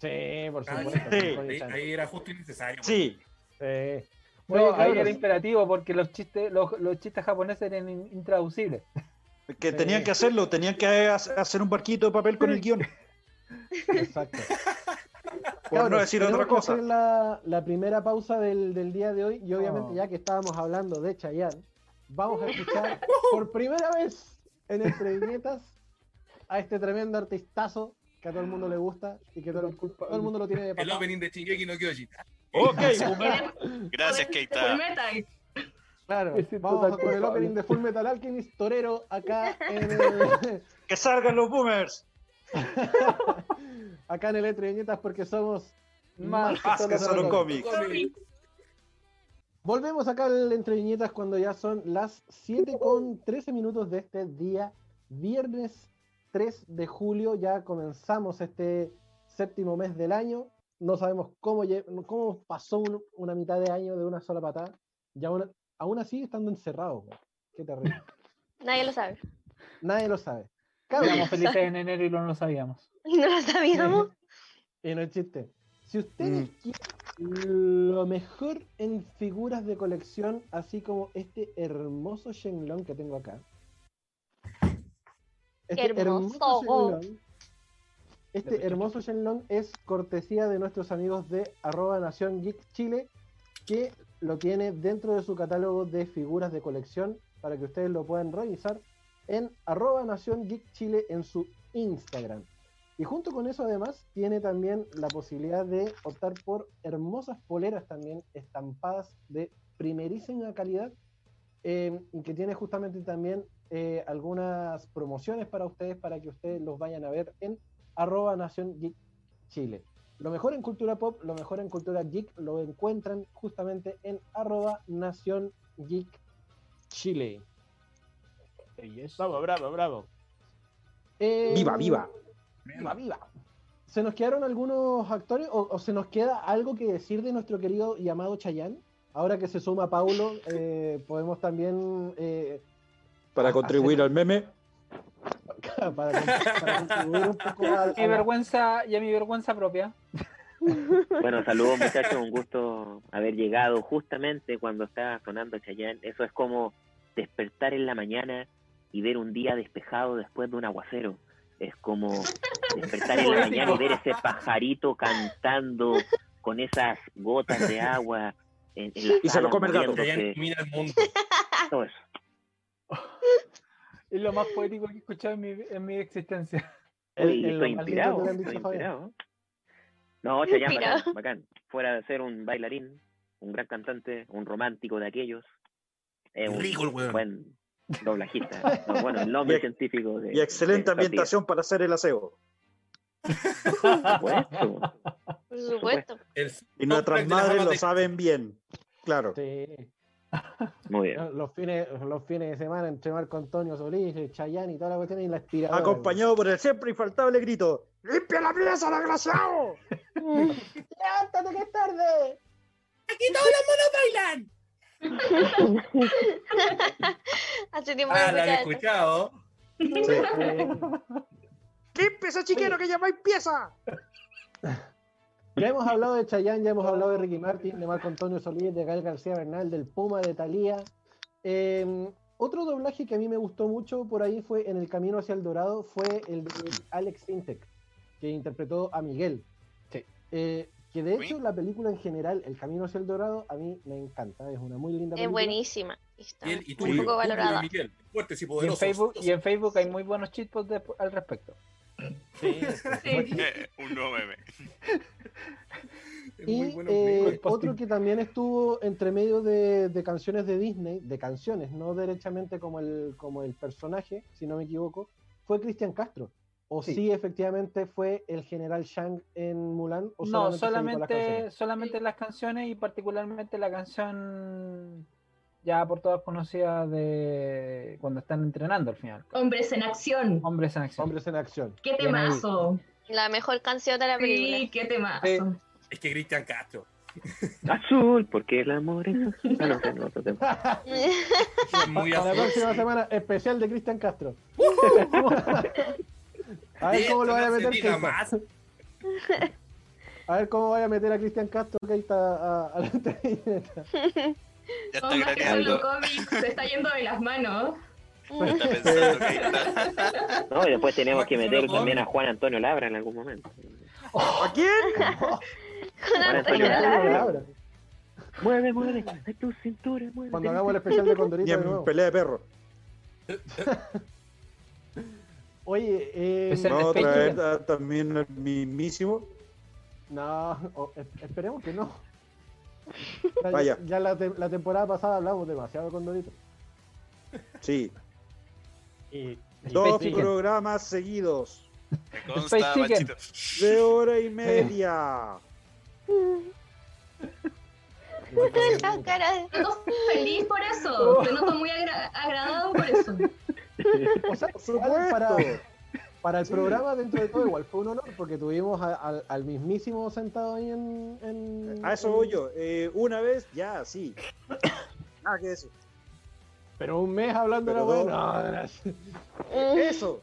Sí, por Ah, supuesto. sí. Ahí, ahí era justo y necesario. Sí. Sí. No, Oye, ahí era imperativo porque los chistes, los, los chistes japoneses eran in- intraducibles. Que Sí. tenían que hacerlo, tenían que ha- hacer un barquito de papel con el guion. Exacto. Por no decir otra cosa. hacer la, la primera pausa del, del día de hoy y obviamente Oh. ya que estábamos hablando de Chayanne, vamos a escuchar por primera vez en Entre Viñetas a este tremendo artistazo que a todo el mundo le gusta y que todo, el- todo el mundo lo tiene de El papá. opening de Shingeki no Kyojin. Ok, boomer. Gracias, Full Keita. Metal. Claro, vamos con el opening de Full Metal Alchemist Torero acá en el, Que salgan los boomers. acá en el Entre Viñetas porque somos más que Más que solo solo cómics. cómics. Volvemos acá al Entre Viñetas cuando ya son las 7 con 13 minutos de este día, viernes 3 de julio. Ya comenzamos este séptimo mes del año. No sabemos cómo, cómo pasó un- una mitad de año de una sola patada. Y aún, aún así estando encerrados. güey. Qué terrible. nadie lo sabe Nadie lo sabe. Cabros, Éramos felices en enero y no lo sabíamos. no lo sabíamos y no es chiste. Si ustedes quieren lo mejor en figuras de colección, así como este hermoso Shenlong que tengo acá. Este Hermoso. Shenlong, este hermoso Shenlong es cortesía de nuestros amigos de arroba Nación Geek Chile, que lo tiene dentro de su catálogo de figuras de colección para que ustedes lo puedan revisar en arroba Nación Geek Chile en su Instagram. Y junto con eso además tiene también la posibilidad de optar por hermosas poleras también estampadas de primerísima calidad eh, y que tiene justamente también eh, algunas promociones para ustedes para que ustedes los vayan a ver en arroba Nación Geek Chile. Lo mejor en cultura pop, lo mejor en cultura geek lo encuentran justamente en arroba Nación Geek Chile. Bravo, bravo, bravo. Eh, Viva, viva. Viva, viva. ¿Se nos quedaron algunos actores o, o se nos queda algo que decir de nuestro querido y amado Chayanne? Ahora que se suma Paulo, eh, podemos también eh, Para contribuir al meme. para, para contribuir un poco a, a Mi vergüenza y a mi vergüenza propia. Bueno, saludos muchachos, un gusto haber llegado justamente cuando estaba sonando Chayanne. Eso es como despertar en la mañana y ver un día despejado después de un aguacero. Es como despertar en la mañana y ver ese pajarito cantando con esas gotas de agua en, en la Y se lo come el gato. mira el mundo. todo eso. Es lo más poético que he escuchado en mi, en mi existencia. el- Uy, estoy inspirado, estoy inspirado. No, Inspirado. bacán, bacán. Fuera de ser un bailarín, un gran cantante, un romántico de aquellos, es un Rico el weón. buen doblajista. No, bueno, el nombre Y- científico de Y excelente de ambientación para hacer el aseo. 10. Por supuesto. por supuesto Y nuestras madres lo saben bien. Claro. Sí. Muy bien. Los fines, los fines de semana entre Marco Antonio Solís, el Chayanne y toda la cuestión y la aspiradora. Acompañado por el siempre infaltable grito: ¡Limpia la pieza, desgraciado! ¡Levántate que es tarde! ¡Aquí todos los monos bailan! Hace tiempo Ah, la había escuchado. ¡Limpia ese chiquero que ya no hay pieza! Ya hemos hablado de Chayanne, ya hemos hablado de Ricky Martin, de Marco Antonio Solís, de Gael García Bernal, del Puma, de Thalía. Eh, otro doblaje que a mí me gustó mucho por ahí fue en El Camino hacia el Dorado, fue el de Alex Sintek, que interpretó a Miguel. Eh, que de hecho la película en general, El Camino hacia el Dorado, a mí me encanta, es una muy linda Es película. buenísima. y Está Y, y tú, muy yo, poco valorada. Miguel, fuertes y Y en, poderosos. Facebook, y en Facebook hay muy buenos de- al respecto. Sí, Eh, un nuevo meme. Muy Y bueno, eh, otro que también estuvo entre medio de, de canciones de Disney, de canciones, no derechamente como el, como el personaje, si no me equivoco, fue Cristian Castro. O Sí. sí. efectivamente fue el general Shang en Mulan. O No, solamente las canciones? solamente las canciones y particularmente la canción ya por todas conocida de cuando están entrenando al final. Hombres en acción. Hombres en acción. Hombres en acción. Qué ahí. temazo. La mejor canción de la película. Sí, qué temazo. Es que Cristian Castro. Azul, porque el amor es azul. Ah, no, ese no, otro tema. Es muy Para la azul. próxima semana, especial de Cristian Castro. a ver cómo lo vaya a no meter. más. A ver cómo vaya a meter a Cristian Castro Keita a, a la entrevista. Ya está Oh, se está yendo de las manos. Ya está pensando que ahí está. No, y después tenemos que meter también a. Juan Antonio Labra en algún momento. ¿A quién? Juan Antonio Labra. Mueve, mueve, de tu cintura, mueve. Cuando hagamos el especial de Condorito Y de en nuevo. pelea de perro. Oye, eh, de a Space traer a- también al mismísimo. No, esperemos que no. Ya, Vaya. ya la, te- la temporada pasada hablamos demasiado con Dorito. Sí. Y, Dos Space Chicken. programas seguidos. Me consta, Space Chicken. Machito. De hora y media. La cara de- feliz por eso. Te noto muy agra- agradado por eso. o sea, Por para, supuesto. Para el programa, dentro de todo, igual fue un honor porque tuvimos a- al- al mismísimo sentado ahí en. en- A eso en- voy yo. Eh, una vez, ya, sí. Nada que decir. Pero un mes hablando de la la- Eso.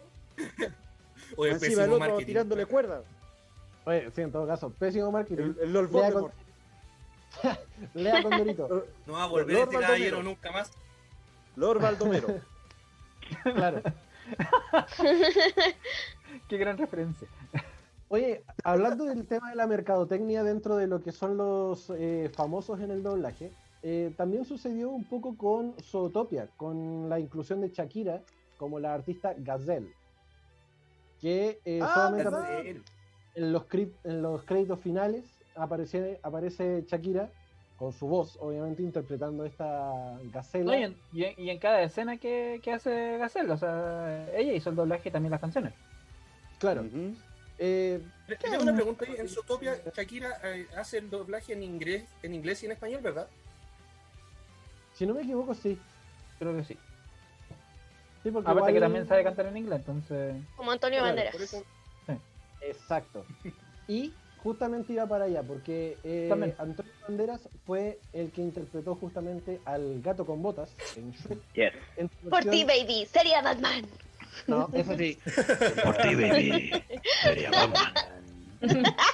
Oye, Encima el pésimo otro marketing. tirándole cuerda. Oye, sí, en todo caso, pésimo marketing. El, el Lord Lea con, Voldemort. lea con Dorito. No va a volver Lord este Baldomero. caballero nunca más. Lord Baldomero. Claro. Qué gran referencia. Oye, hablando del tema de la mercadotecnia dentro de lo que son los eh, famosos en el doblaje, eh, también sucedió un poco con Zootopia, con la inclusión de Shakira como la artista Gazelle, que eh, Ah, solamente en los créditos finales aparece, aparece Shakira con su voz, obviamente interpretando esta gacela. No, y, en, y en- y en cada escena que, que hace Gacela, o sea, ella hizo el doblaje y también las canciones. Claro. Ujú. eh, Le- le Tengo una pregunta ahí. En Zootopia, Shakira eh, hace el doblaje en inglés, en inglés y en español, ¿verdad? si no me equivoco, sí. Creo que sí. Sí, porque Aparte que también sabe cantar en inglés, entonces. Como Antonio Claro, Banderas. Eso, Exacto. Y justamente iba para allá, porque eh, También. Antonio Banderas fue el que interpretó justamente al gato con botas en Shrek. Yes. en Por ti, baby. Sería Batman. No, eso sí. Por ti, baby. Sería Batman.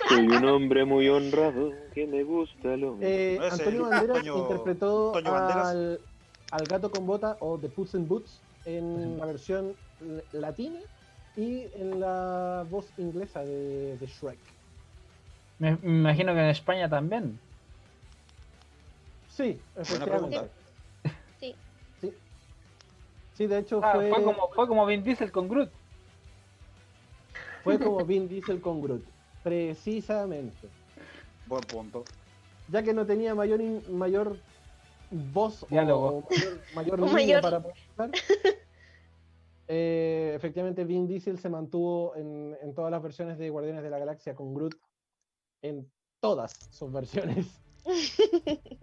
Soy un hombre muy honrado que me gusta lo Eh, Antonio Banderas Antonio- interpretó Antonio Banderas. al, al gato con bota o The Puss in Boots en la versión latina y en la voz inglesa de, de Shrek. Me, me imagino que en España también. Sí, efectivamente. pregunta. Sí. Sí. Sí, de hecho Ah, fue, fue, como, fue como Vin Diesel con Groot. fue como Vin Diesel con Groot. Precisamente. Buen punto. ya que no tenía mayor in- mayor voz o- Diálogo. o, mayor, mayor para poder eh, efectivamente Vin Diesel se mantuvo en, en todas las versiones de Guardianes de la Galaxia con Groot en todas sus versiones.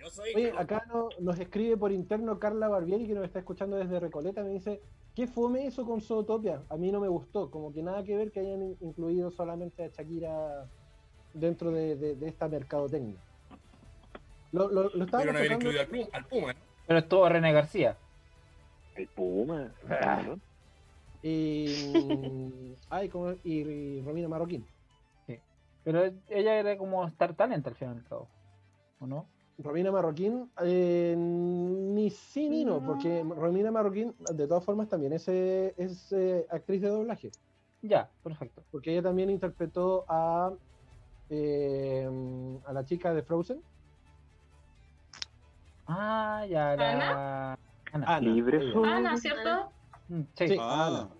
No soy Oye, yo. acá no- nos escribe por interno Carla Barbieri, que nos está escuchando desde Recoleta, me dice, ¿qué fome eso con Zootopia? A mí no me gustó, como que nada que ver que hayan in- incluido solamente a Shakira dentro de, de- de esta mercadotecnia. Lo, lo, lo estábamos Pudieron haber incluido al Puma, al Puma, ¿no? Pero estuvo René García. El Puma. Y, mm, ay, ¿cómo es? y, y Romina Marroquín. Pero ella era como Star Talent al fin y al cabo. ¿O no? Romina Marroquín, eh, ni sí ni no, porque Romina Marroquín, de todas formas, también es, eh, es eh, actriz de doblaje. Ya, perfecto. Porque ella también interpretó a, eh, a la chica de Frozen. Ah, ya, la. ¿Ana? Ana. Ana, ¿cierto? Sí. Sí, Ah,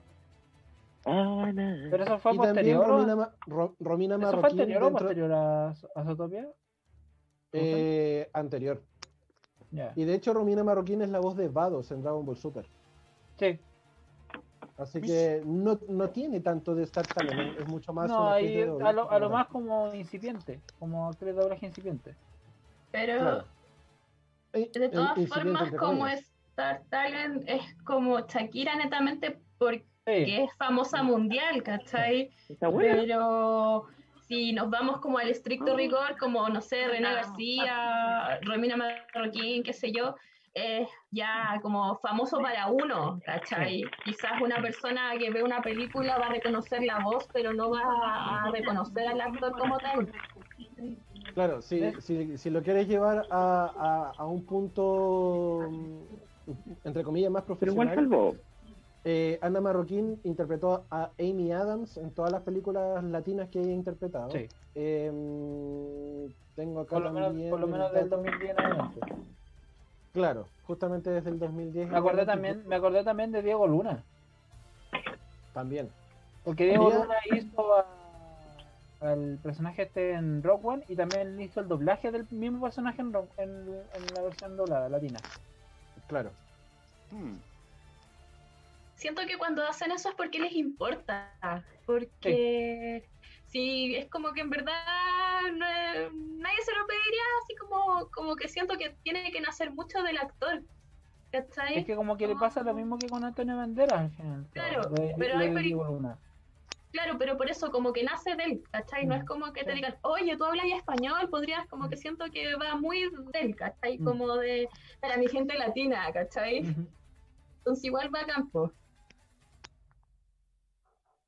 Ana. Pero eso fue Y posterior. Romina, Ma- Ro- Romina ¿Eso fue anterior o posterior a, a Zootopia? eh, anterior. Y de hecho Romina Marroquín es la voz de Vados en Dragon Ball Super. Sí. Así que no, no tiene tanto de Star Talent, es mucho más No, a lo, a lo ¿verdad? más como incipiente. Como actriz de doblaje incipiente. Pero Claro. De eh, todas formas, como comillas. Star Talent es como Shakira netamente porque Sí. es famosa mundial, ¿cachai? Está buena. Pero si nos vamos como al estricto rigor, como, no sé, René García, Romina Marroquín, qué sé yo, es ya como famoso para uno, ¿cachai? Quizás una persona que ve una película va a reconocer la voz, pero no va a reconocer al actor como tal. Claro, si, si, si lo quieres llevar a, a, a un punto, entre comillas, más Pero igual profesional, salvó. eh, Ana Marroquín interpretó a Amy Adams en todas las películas latinas que ella ha interpretado. Sí. Eh, tengo acá Por lo menos, por lo menos del dato. 2010 en adelante. Claro, justamente desde el 2010. Me acordé también, me acordé también de Diego Luna. También. Porque Diego. Luna hizo a- al personaje este en Rock One y también hizo el doblaje del mismo personaje en, Rock- en, en la versión doblada latina. Claro. hmm. Siento que cuando hacen eso es porque les importa, porque si es como que en verdad no nadie se lo pediría, así como, como que siento que tiene que nacer mucho del actor. ¿Cachai? Es que como que le pasa lo mismo que con Antonio Banderas al final. Claro, pero hay Luna. Claro, pero por eso como que nace de él, ¿cachai? No es como que te digan, oye, tú hablas ya español, podrías, como que siento que va muy de él, ¿cachai? Mm. Como de, para mi gente latina, ¿cachai? Entonces igual va a campo.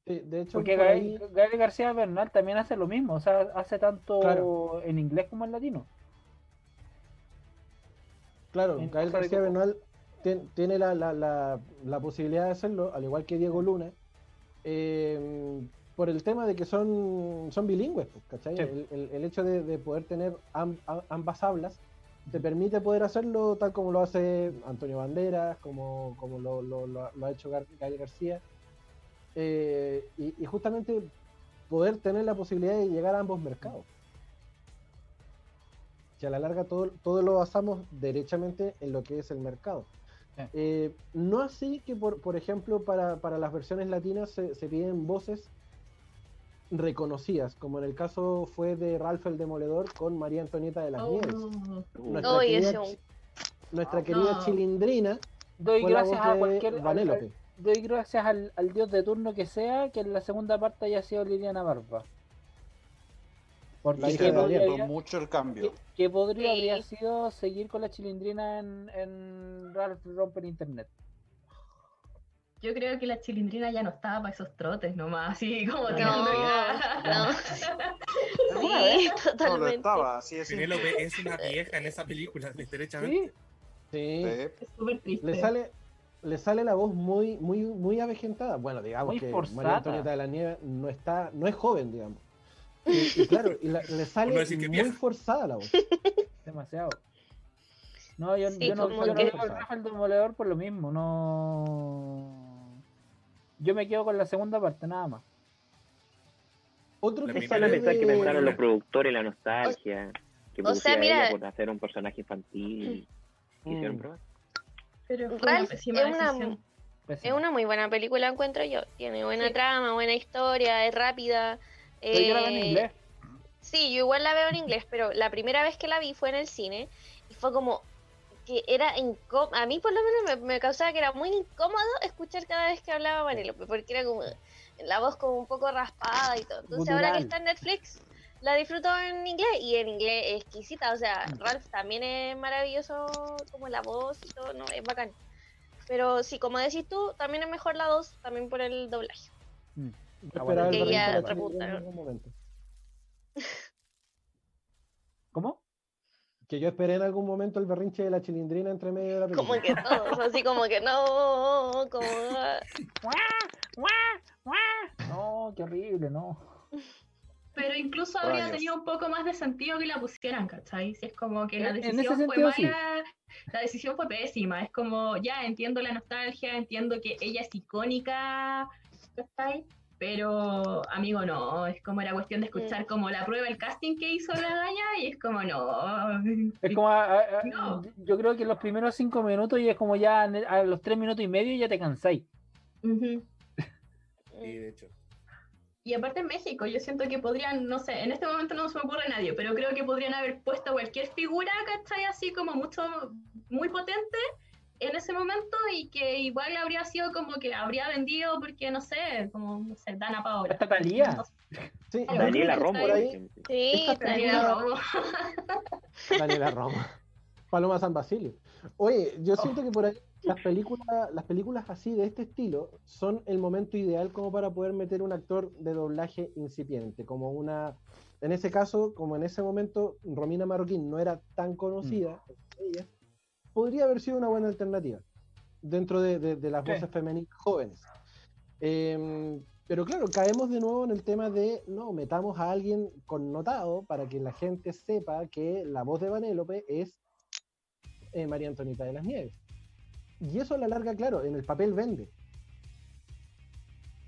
Sí, de hecho, Porque por Gael, ahí- Gael García Bernal también hace lo mismo, o sea, hace tanto Claro. en inglés como en latino. Claro, Gael García. Bernal tien- tiene la, la, la, la posibilidad de hacerlo, al igual que Diego Luna, eh, por el tema de que son, son bilingües, pues, ¿cachai? Sí. El, el- el hecho de, de poder tener ambas hablas te permite poder hacerlo tal como lo hace Antonio Banderas, como, como lo, lo- lo- lo ha hecho Gar- Gael García, eh, y, y justamente poder tener la posibilidad de llegar a ambos mercados. Que a la larga todo, todo lo basamos derechamente en lo que es el mercado. Sí. Eh, no así que, por, por ejemplo, para, para las versiones latinas se, se piden voces reconocidas, como en el caso fue de Ralph el Demoledor con María Antonieta de las Nieves. Oh, Nuestra querida, chi- nuestra querida No. Chilindrina Doy fue la gracias voz a cualquier. al- doy gracias al, al dios de turno que sea que en la segunda parte haya sido Liliana Barba. Porque La hija ¿qué de podría, mucho el cambio. qué podría Sí. habría sido seguir con la chilindrina en, en Ralph Romper Internet? Yo creo que la chilindrina ya no estaba para esos trotes nomás, así como No, tirando ya. no. ¿Alguna Sí, No, lo totalmente. estaba, así es. Penélope es una vieja en esa película, derechamente. Sí, Sí, Sí. Es súper triste. le sale le sale la voz muy muy muy avejentada. Bueno, digamos Muy que forzada. María Antonieta de la Nieve no está no es joven, digamos. Y, y claro, y la- le sale no muy forzada la voz. demasiado. No, yo, Sí, yo no, yo no que- veo el Rafael Demoledor por lo mismo, no. Yo me quedo con la segunda parte nada más. Otro La que sale pensar que de- pensaron los productores, la nostalgia, que o sea, mira- por hacer un personaje infantil. Hicieron Mm. Pero fue Ralph es una-. Es una muy buena película, encuentro yo. Tiene buena Sí. trama, buena historia, es rápida. Pero yo la veo en eh, inglés. Sí, yo igual la veo en inglés, pero la primera vez que la vi fue en el cine Y fue como que era incómodo. A mí, por lo menos, me, me causaba que era muy incómodo escuchar cada vez que hablaba Vanellope, porque era como la voz como un poco raspada y todo. Entonces, ahora que está en Netflix, la disfruto en inglés y en inglés es exquisita. O sea, Ralph también es maravilloso, como la voz y todo, no, es bacán. Pero sí, como decís tú, también es mejor la 2, también por el doblaje. Yo esperaba el Que berrinche ya de la Chilindrina repuntaron. en algún momento. ¿Cómo? Que yo esperé en algún momento el berrinche de la chilindrina entre medio de la película. Como que todos, así como que no, como... No, qué horrible, no. Pero incluso habría Rayos. tenido un poco más de sentido que la pusieran, ¿cachai? Si es como que la decisión fue sentido, sí. mala, la decisión fue pésima. Es como, ya entiendo la nostalgia, entiendo que ella es icónica, ¿cachai? Pero, amigo, no, es como era cuestión de escuchar como la prueba, el casting que hizo la daña, y es como, no. Es como, a- a- a- No. yo creo que los primeros cinco minutos y es como ya a los tres minutos y medio ya te cansáis. Ujú. Sí, de hecho. Y aparte en México, yo siento que podrían, no sé, en este momento no se me ocurre nadie, pero creo que podrían haber puesto cualquier figura, ¿cachai? Así como mucho, muy potente en ese momento y que igual habría sido como que habría vendido porque, no sé, como, no sé, Dana Paola. Hasta Talía. No sé. Sí, Daniela. Romo, por ahí. Sí, Daniela Romo. Daniela Roma. Paloma San Basilio. Oye, yo siento que por ahí las películas, las películas así de este estilo son el momento ideal como para poder meter un actor de doblaje incipiente, como una, en ese caso, como en ese momento Romina Marroquín no era tan conocida, ella, podría haber sido una buena alternativa dentro de, de- de las Sí. voces femeninas jóvenes. Em, pero claro, caemos de nuevo en el tema de, no, metamos a alguien connotado para que la gente sepa que la voz de Vanélope es eh, María Antonita de las Nieves. Y eso a la larga, claro, en el papel vende.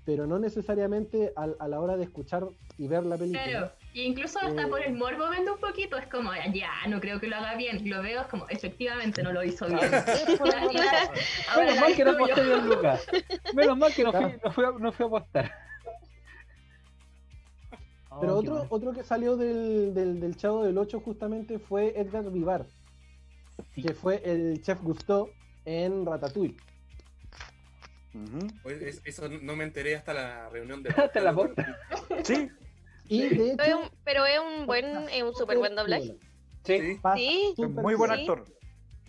Pero no necesariamente al- a, la hora de escuchar y ver la película. Claro, y incluso hasta Eh. por el morbo vende un poquito, es como, ya, no creo que lo haga bien, lo veo, es como, efectivamente no lo hizo bien. Menos mal que no aposté bien, Lucas. Menos mal que no fui, Claro. no fui, a, no fui a apostar. Pero Oh, qué otro, otro que salió del, del, del Chavo del 8 justamente fue Edgar Vivar, que fue el chef Gusteau en Ratatouille. Eso no me enteré hasta la reunión de. Hasta la boca. Sí, Y de Pero es hecho, un, pero es un buen, es un súper buen doblaje. Sí, Sí, muy buen actor.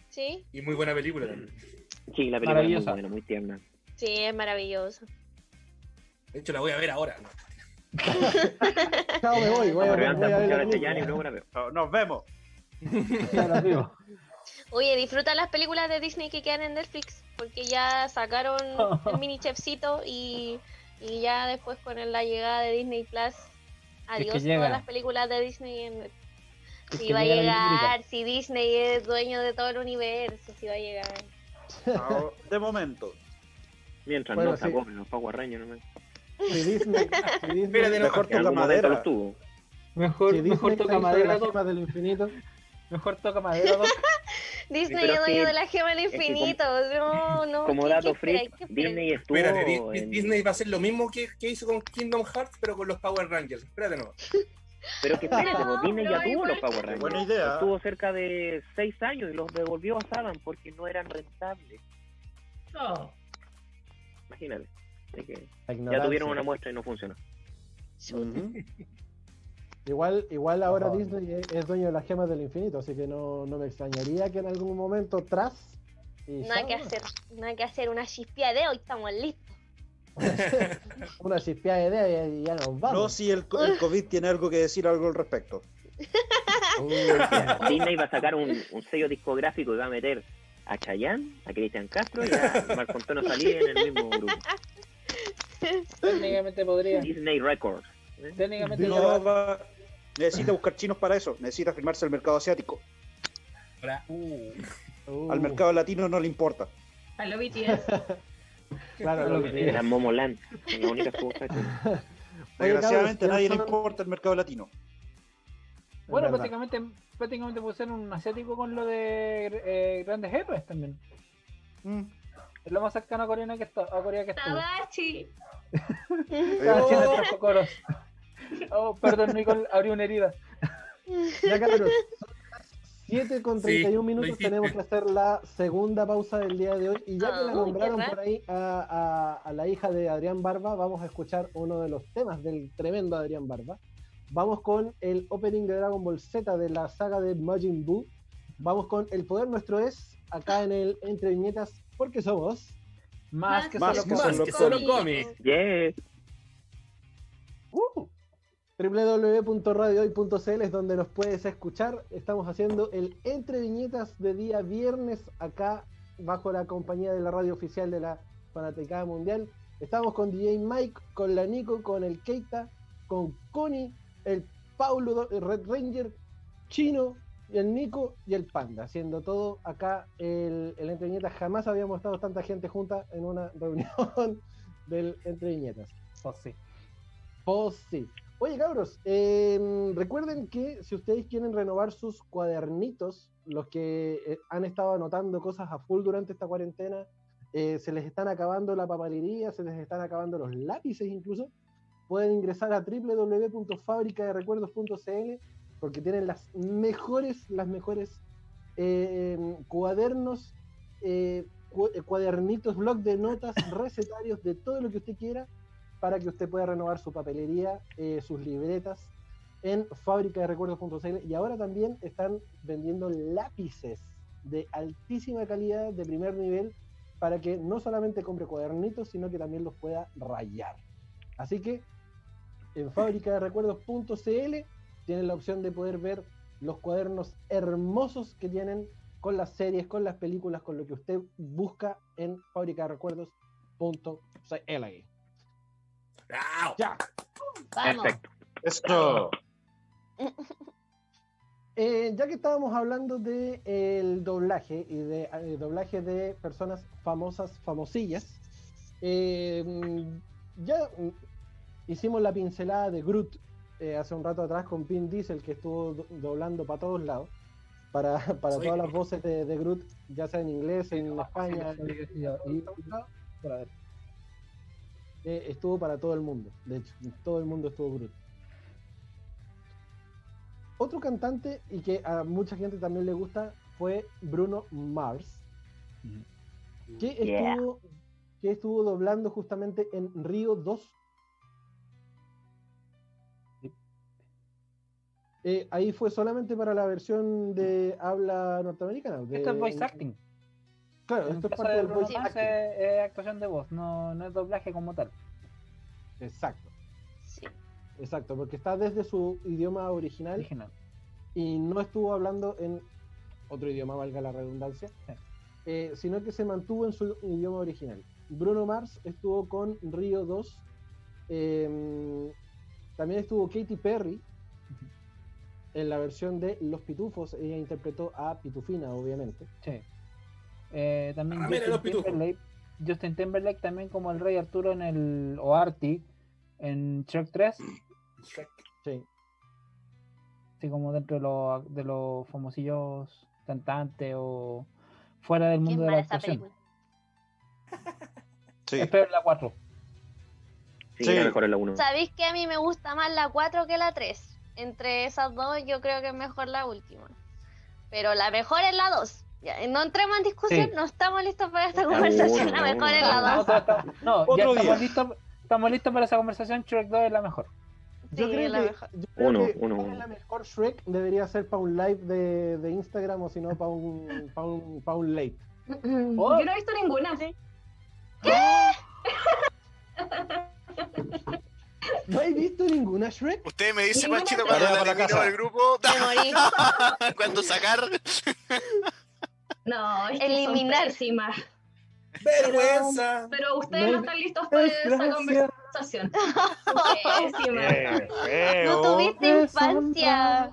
Sí, y muy buena película también. Sí, la película es muy buena, muy tierna. sí, es maravilloso. De hecho, la voy a ver ahora. ¿no? Chao, me voy, voy a, Arriba voy a ver. Oh, Nos vemos. Oye, disfruta las películas de Disney que quedan en Netflix, porque ya sacaron el mini chefcito y, y ya después con la llegada de Disney Plus, adiós llega. todas las películas de Disney en. Es Si que va a llegar, si Disney es dueño de todo el universo, si va a llegar. Ah, De momento. Mientras Bueno, no sí. sacó los Power Rangers nomás. Si Disney, si Disney- no, Mejor toca madera. Mejor, si mejor toca madera, del infinito, Mejor toca madera, Doc. Disney es dueño de la gema del es que como- infinito. no, no. Como ¿qué- dato freak. Disney estuvo Espérate, en- Disney va a hacer lo mismo que, que hizo con Kingdom Hearts, pero con los Power Rangers. Espérate, no. Pero que espérate, No, pues, Disney ya tuvo igual- los Power Rangers. Buena idea. Estuvo cerca de 6 años y los devolvió a Saban porque no eran rentables. No. Imagínate. Que ya tuvieron una muestra y no funcionó. Ujú. Igual, igual ahora Ajá. Disney es, es dueño de las gemas del infinito, así que no, no me extrañaría que en algún momento tras. y Nada que ¿no? hacer, nada que hacer, una chispia de hoy estamos listos. Una chispeada de idea y ya nos No, vamos. si el, co- el COVID tiene algo que decir algo al respecto. Uy, Disney va a sacar un, un sello discográfico y va a meter a Chayanne, a Cristian Castro y a Marco Antonio Salí en el mismo grupo. Técnicamente podría. Disney Records. Técnicamente No ya- va- necesita buscar chinos para eso. Necesita firmarse al mercado asiático. Ahora, uh, Al mercado latino no le importa. A lo BTS. Claro, lo que Era Momoland, la única que Desgraciadamente a nadie le importa el mercado latino. Bueno, prácticamente, prácticamente puede ser un asiático con lo de eh, grandes héroes también. Mm. Es lo más cercano a Corea que, está, a Corea que. Tabachi. Oh, perdón, Nicole, abrí una herida. Ya cabros, son las 7 con Sí, 31 lo minutos tenemos que hacer la segunda pausa del día de hoy. Y ya que la Ah, nombraron por ahí a, a- a la hija de Adrián Barba, vamos a escuchar uno de los temas del tremendo Adrián Barba. Vamos con el opening de Dragon Ball Z de la saga de Majin Buu. Vamos con El Poder Nuestro Es, acá en el Entre Viñetas, porque somos... Más que Más solo que Más cómics. que solo cómic. Yeah. Uh, www.radiohoy.cl es donde nos puedes escuchar. Estamos haciendo el Entre Viñetas de día viernes acá bajo la compañía de la radio oficial de la Fanaticada Mundial. Estamos con DJ Mike, con la Nico, con el Keita, con Connie, el Paulo, el Red Ranger, Chino, el Nico y el Panda, haciendo todo acá el, el Entre Viñetas. Jamás habíamos estado tanta gente junta en una reunión del Entre Viñetas. Sí. Oh, sí. Oye, cabros, eh, recuerden que si ustedes quieren renovar sus cuadernitos, los que eh, han estado anotando cosas a full durante esta cuarentena, eh, se les están acabando la papelería, se les están acabando los lápices incluso, pueden ingresar a www.fabricaderecuerdos.cl porque tienen las mejores, las mejores eh, cuadernos, cu- eh, cuadernitos, blog de notas, recetarios, de todo lo que usted quiera para que usted pueda renovar su papelería, eh, sus libretas en fábricaderecuerdos.cl y ahora también están vendiendo lápices de altísima calidad, de primer nivel, para que no solamente compre cuadernitos, sino que también los pueda rayar. Así que en fábricaderecuerdos.cl tienen la opción de poder ver los cuadernos hermosos que tienen con las series, con las películas, con lo que usted busca en fábricaderecuerdos.cl. ¡Bravo! Ya. Vamos. Perfecto. Esto. Eh, ya que estábamos hablando de eh, el doblaje y de eh, doblaje de personas famosas, famosillas, eh, mm, ya mm, hicimos la pincelada de Groot eh, hace un rato atrás con Vin Diesel que estuvo do- doblando para todos lados, para, para todas las voces de, de Groot, ya sea en inglés, en España, y-. eh, estuvo para todo el mundo, de hecho, todo el mundo estuvo Groot. Otro cantante y que a mucha gente también le gusta fue Bruno Mars, que Yeah. estuvo, que estuvo doblando justamente en Río 2. Eh, ahí fue solamente para la versión de habla norteamericana. de- Esto es voice acting. Claro, En esto es parte de del voice acting. es, es actuación de voz, no, no es doblaje como tal. Exacto, Sí. exacto, porque está desde su idioma original Original. y no estuvo hablando en otro idioma, valga la redundancia, Sí. eh, sino que se mantuvo en su idioma original. Bruno Mars estuvo con Río 2, eh, también estuvo Katy Perry en la versión de Los Pitufos, ella interpretó a Pitufina, obviamente. Sí. Eh, también Ah, Justin. Timberlake, Justin Timberlake también como el Rey Arturo en el o Artie en Shrek 3, Sí. así como dentro de los de los famosillos cantantes o fuera del mundo de la actuación. Sí. Espero la 4. Sí, Sí. mejor es la 1. ¿Sabéis que a mí me gusta más la 4 que la 3? Entre esas dos, yo creo que es mejor la última. Pero la mejor es la 2. Ya, no entremos en discusión, Sí. no estamos listos para esta conversación. la mejor es la No, 2. todo está- no, ya estamos listos, estamos listos para esa conversación. Shrek 2 es la mejor. Yo Sí, creo la que, mejor. yo creo Uno, que uno, la mejor Shrek debería ser para un live de, de Instagram o si no para un, para un, pa' un late. Oh. Yo no he visto ninguna. ¿No he visto ninguna Shrek? Usted me dice, Panchito, cuando la la elimino del grupo, cuando sacar. No, es pésimas. ¡Vergüenza! Pero ustedes No están listos para esa conversación. No tuviste infancia.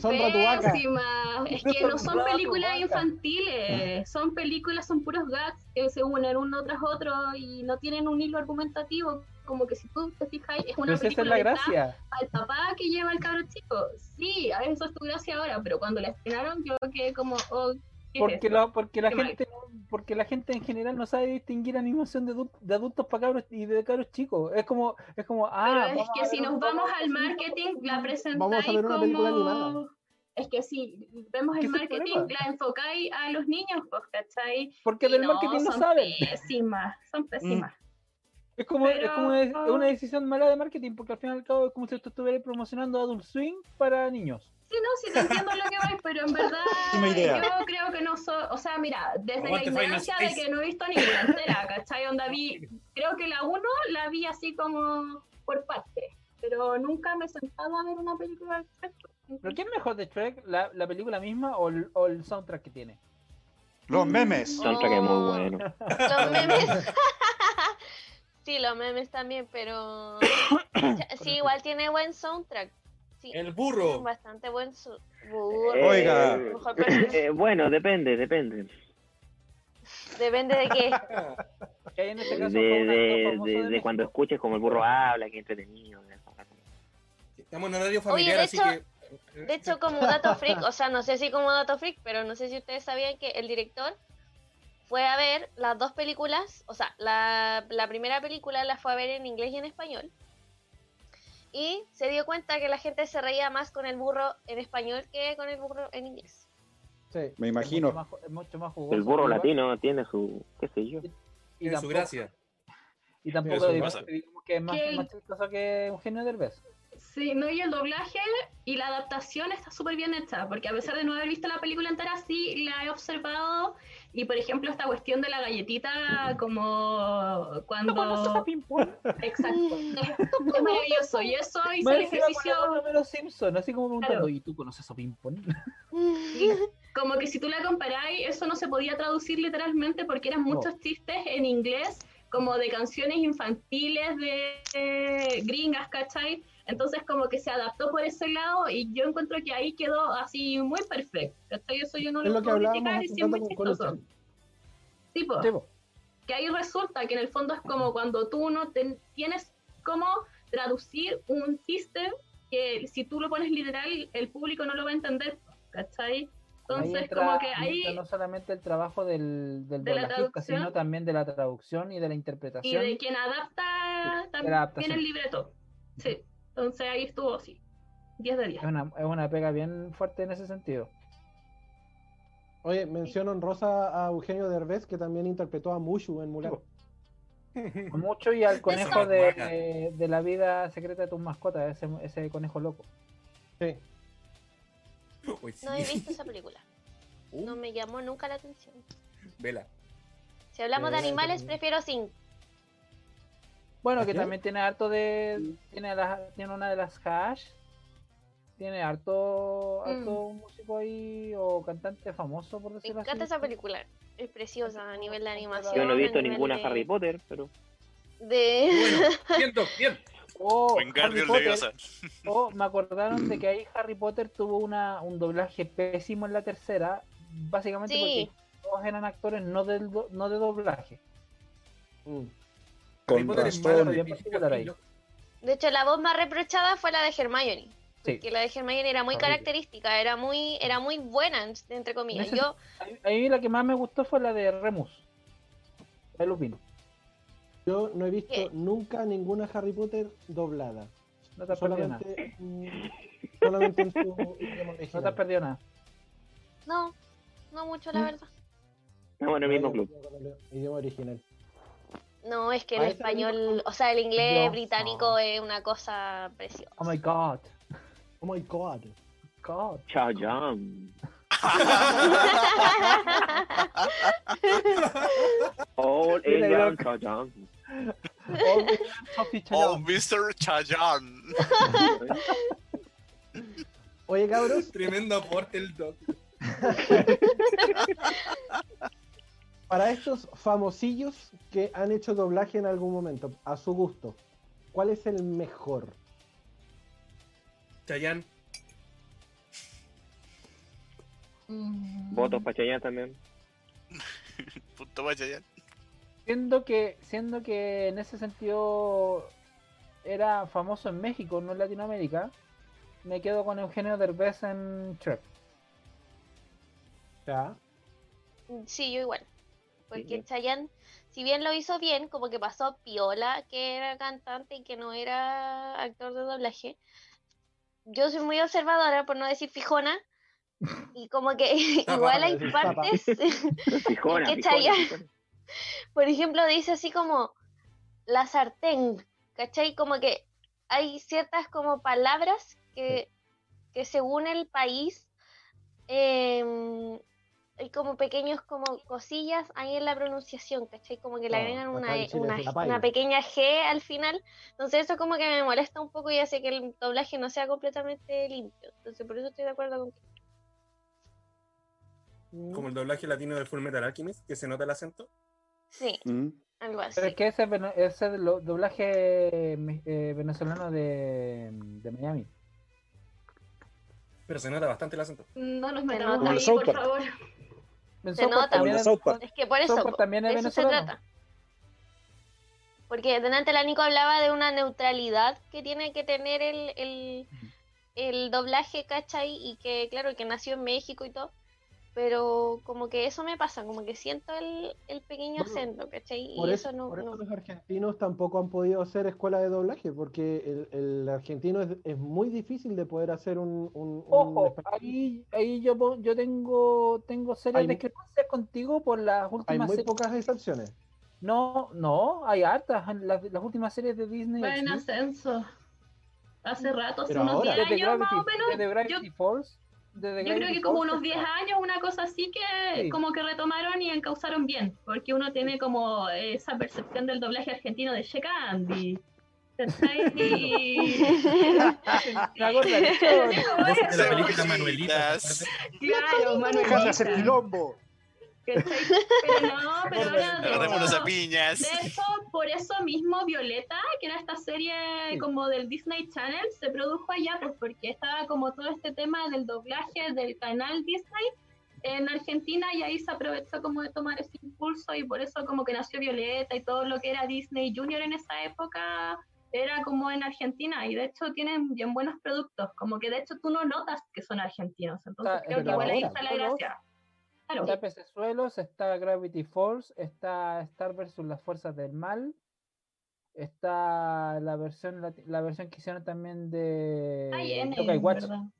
Son pésimas. Es que no son películas infantiles. Son películas, son puros gags que se unen uno tras otro y no tienen un hilo argumentativo. Como que si tú te fijas, es una Pero esa es película la gracia. al papá que lleva al cabro chico. Sí, a eso es tu gracia ahora, pero cuando la estrenaron yo quedé como, oh, ¿qué es Porque, esto? la, porque, la mal. gente, porque la gente en general no sabe distinguir animación de, adu- de adultos para cabros y de cabros chicos. Es como, es como, ah, Pero es vamos que a si nos vamos al marketing, la presentáis como... animada. Es que si vemos ¿Qué el es marketing, la enfocáis a los niños, pues, ¿cachai? Porque Y del marketing no son saben. pésimas, son pésimas. Es como, es como una, es una decisión mala de marketing, porque al fin y al cabo es como si tú estuvieras promocionando Adult Swing para niños. Sí, no, sí te entiendo lo que vais, pero en verdad yo creo que no soy, o sea, mira, desde la ignorancia de que no he visto ninguna entera, ¿cachai? Onda vi, creo que la 1 la vi así como por parte, pero nunca me he sentado a ver una película de Shrek. ¿Pero qué es mejor de Shrek? ¿La, la película misma o el, o el soundtrack que tiene? Los memes. Soundtrack es muy bueno. Los memes. sí, los memes también, pero. Sí, igual tiene buen soundtrack. Sí, El burro. Bastante buen su- burro. Eh, Oiga. Mejor eh, bueno, depende, depende. Depende de qué. Que hay en este De, caso de, de, de de México. cuando escuches como el burro habla, que entretenido. Estamos en horario Oye, familiar, de así hecho, que. de hecho, como dato freak, o sea, no sé si como dato freak, pero no sé si ustedes sabían que el director fue a ver las dos películas, o sea, la, la primera película la fue a ver en inglés y en español. Y se dio cuenta que la gente se reía más con el burro en español que con el burro en inglés. Sí. Me Es mucho imagino. más, es mucho más jugoso. El burro igual, latino tiene su, qué sé yo. Y Tiene su tampoco, gracia. y tampoco digamos que es más, Que- más chistoso que Eugenio Derbez. Sí, no, y el doblaje y la adaptación está súper bien hecha, porque a pesar de no haber visto la película entera, sí la he observado. Y por ejemplo, esta cuestión de la galletita, como cuando. ¿Conoces a Pimpón? Exacto. Es maravilloso. Y eso hizo el ejercicio. de los Simpson, así como preguntando, Claro. ¿y tú conoces a Pimpón? Como que si tú la comparáis, eso no se podía traducir literalmente porque eran muchos chistes en inglés, como de canciones infantiles de eh, gringas, ¿cachai? Entonces como que se adaptó por ese lado y yo encuentro que ahí quedó así muy perfecto. Eso yo no Es lo puedo criticar y es muy chistoso. Tipo, Sí, po. que ahí resulta que en el fondo es como cuando tú no ten- tienes cómo traducir un chiste que si tú lo pones literal el público no lo va a entender, ¿cachai? Entonces Ahí entra- como que ahí no solamente el trabajo del, del De la sino también de la traducción y de la Y interpretación. de quien adapta también el libreto. Sí. Entonces ahí estuvo, sí. 10 de 10. Es una, es una pega bien fuerte en ese sentido. Oye, menciono en rosa a Eugenio Derbez, que también interpretó a Mushu en Mulan. Mucho y al conejo de, de la vida secreta de tus mascotas, ese, ese conejo loco. Sí. Uy, sí. No he visto esa película. Uh, No me llamó nunca la atención. Vela. Si hablamos de Eh, animales, sí. prefiero Sing. Bueno, que también tiene harto de. Tiene, la- tiene una de las hash. Tiene harto, harto músico ahí o cantante famoso, por Me decirlo así. encanta esa película. Es preciosa a nivel de animación. Yo no he visto ninguna de- Harry Potter, pero De... Bueno, bien, Doc, bien. O Wingardium Harry Potter, Leviosa. o me acordaron de que ahí Harry Potter tuvo una, un doblaje pésimo en la tercera, básicamente Sí. porque todos eran actores no, del do- no de doblaje. Mm. Con razón. de hecho, la voz más reprochada fue la de Hermione. Sí. Que la de Hermione era muy característica, era muy, era muy buena, en- entre comillas. Ese- Yo, A mí- la que más me gustó fue la de Remus, de Lupin. Yo no he visto ¿Qué? nunca ninguna Harry Potter doblada. No te has perdido nada. Solamente, en su idioma No te has perdido nada. no, no mucho, la Mm. verdad. estamos en el mismo club. Idioma original. No, es que el español, o sea, el inglés Dios. británico es una cosa preciosa. Oh my god. Oh my god. God. Chayam. All Indian. Chayam. Oh. Mr. Chayan. Oye, cabros, Tremendo aporte el Doc. para estos famosillos que han hecho doblaje en algún momento, a su gusto, ¿cuál es el mejor? Chayanne. Votos para Chayanne también. Punto para Chayanne. Siendo que, siendo que en ese sentido era famoso en México, no en Latinoamérica, me quedo con Eugenio Derbez en Shrek. ¿Ya? Sí, yo igual. Porque Sí. Chayanne, si bien lo hizo bien, como que pasó piola, que era cantante y que no era actor de doblaje. Yo soy muy observadora, por no decir fijona, Y como que igual hay partes Fijona, que fijona, Chayanne, fijona. por ejemplo, dice así como la sartén, ¿cachai? Como que hay ciertas como palabras que, que según el país em, hay como pequeños como cosillas ahí en la pronunciación, ¿cachai? Como que le agregan acá una, E- una, la una pequeña G al final. Entonces eso como que me molesta un poco y hace que el doblaje no sea completamente limpio. Entonces por eso estoy de acuerdo con que Como el doblaje latino de Full Metal Alchemist, que se nota el acento. sí, Mm. algo así. Pero es que ese, ese doblaje me- eh, venezolano de, de Miami. Pero se nota bastante el acento. No nos metamos nota. ahí, por favor. Se South Park nota. es- South Park. Es que por eso, South Park también es de eso se trata. Porque delante la Nico hablaba de una neutralidad que tiene que tener el, el, el doblaje, ¿cachai? Y que, claro, que nació en México y todo. Pero como que eso me pasa, como que siento el, el pequeño Bueno, acento, ¿cachai? Por Y eso, eso no... por eso no- los argentinos tampoco han podido hacer escuela de doblaje, porque el, el argentino es, es muy difícil de poder hacer un, un- un Ojo, español. ahí, ahí yo, yo tengo, tengo serias Hay discrepancias contigo por las Hay últimas muy series. pocas excepciones. No, no, hay hartas. Las, las últimas series de Disney. Va en ascenso. Hace rato, hace Pero unos ahora. 10 desde años más o menos. Gravity Falls. Desde Yo creo que como unos 10 está- años, una cosa así que Sí. como que retomaron y encauzaron bien, porque uno tiene como esa percepción del doblaje argentino de Che Candy. Me acuerdo de la película Cebollitas. Manuelita. ¿te acuerdas? Claro, Deja de hacer quilombo. Pero no, pero ahora a piñas. De hecho, por eso mismo Violeta, que era esta serie como del Disney Channel, se produjo allá, pues porque estaba como todo este tema del doblaje del canal Disney en Argentina y ahí se aprovechó como de tomar ese impulso y por eso como que nació Violeta y todo lo que era Disney Junior en esa época era como en Argentina y de hecho tienen bien buenos productos, como que de hecho tú no notas que son argentinos, entonces Está- creo que igual ahí está la gracia. Claro. está Pecesuelos, está Gravity Falls, está Star vs las fuerzas del mal, está la versión la versión que hicieron también de N, Watch. ¿verdad? ¿Te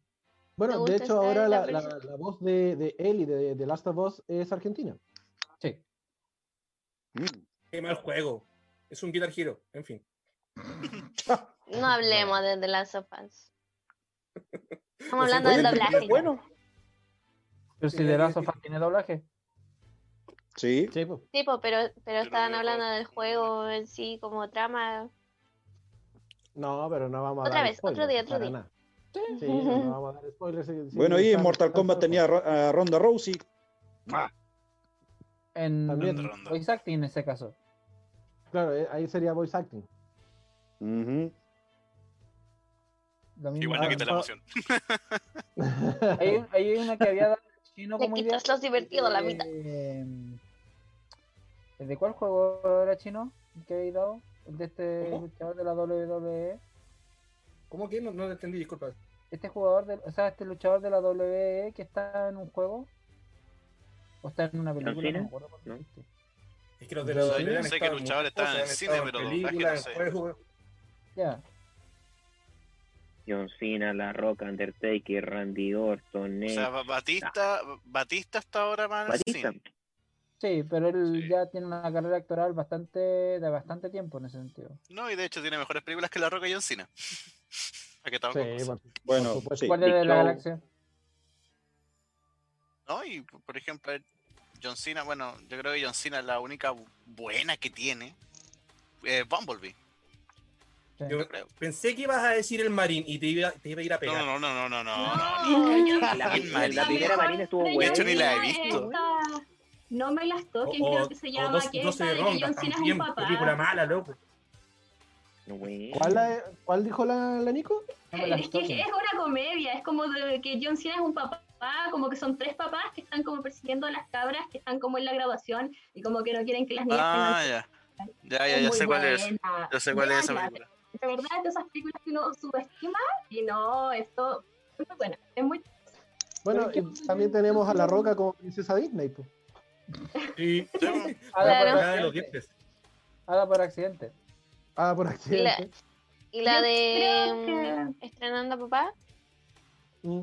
Bueno, de hecho ahora la la, voz de, de Ellie de, de Last of Us es argentina. Sí. Mm. Qué mal juego. Es un Guitar Hero, en fin. No hablemos de The Last of Us. Estamos hablando del doblaje. bueno. Pero si Sí, The Last sí, of Us tiene doblaje. Sí. Sí, pues. Sí, po, pero, pero estaban no, hablando del juego en sí como trama. No, pero no vamos a Otra dar vez, otro spoilers, día, otro día. nada. Sí, no, no vamos a dar spoilers. si Bueno, y en Mortal Kombat tenía a Ro- a Ronda Rousey. En También. voice acting en ese caso. Claro, eh, ahí sería voice acting. Mismo. Igual no Ah, quita la ah. emoción. Hay, hay una que había dado chino como idea. quitas lo divertido la mitad. Eh, ¿De cuál juego era chino que habéis dado? El de este ¿Cómo? luchador de la WWE. ¿Cómo que? No, no te entendí, disculpa. Este jugador, de, o sea, este luchador de la WWE que está en un juego. O está en una película. No me acuerdo cuál ¿No? Es que los de la WWE yo sé que el luchador estaba en el cine, pero en doblaje no sé. en juegos. Ya. John Cena, La Roca, Undertaker, Randy Orton, O sea, Ba- Batista, Batista hasta ahora más Batista. sí. Sí, pero él Sí. ya tiene una carrera actoral bastante de bastante tiempo en ese sentido. No, y de hecho tiene mejores películas que La Roca y John Cena. ¿A qué estamos con Sí, cosas? por- Bueno, sí. ¿Cuál es de la galaxia? ¿No? Y por ejemplo, John Cena, bueno, yo creo que John Cena la única bu- buena que tiene es Bumblebee. Sí. Yo pensé que ibas a decir el marín y te iba, te iba a ir a pegar. No, no, no, no, no, no, no. No, La, la- la- primera Marina estuvo buena. De hecho, ni la he visto. esta- No me las toquen, O- creo que se o llama, dos- que es 12 esta de que John Cena es un papá. Película mala, loco. ¿Cuál, la- cuál dijo la, la Nico? No las Es que es una comedia, es como de que John Cena es un papá, como que son tres papás que están como persiguiendo a las cabras que están como en la graduación y como que no quieren que las niñas Ah, tengan ya. Ya, ya, ya sé cuál es. buena. Yo sé cuál es esa película. De verdad, es de esas películas que uno subestima y no, esto es muy buena, es muy... Bueno, y también tenemos a La Roca como princesa Disney. pues. Sí. Bueno. Haga Claro. por de los accidente. dientes. Haga por accidente. Ah, por accidente. Y la de creo mm, Estrenando a Papá. Mm.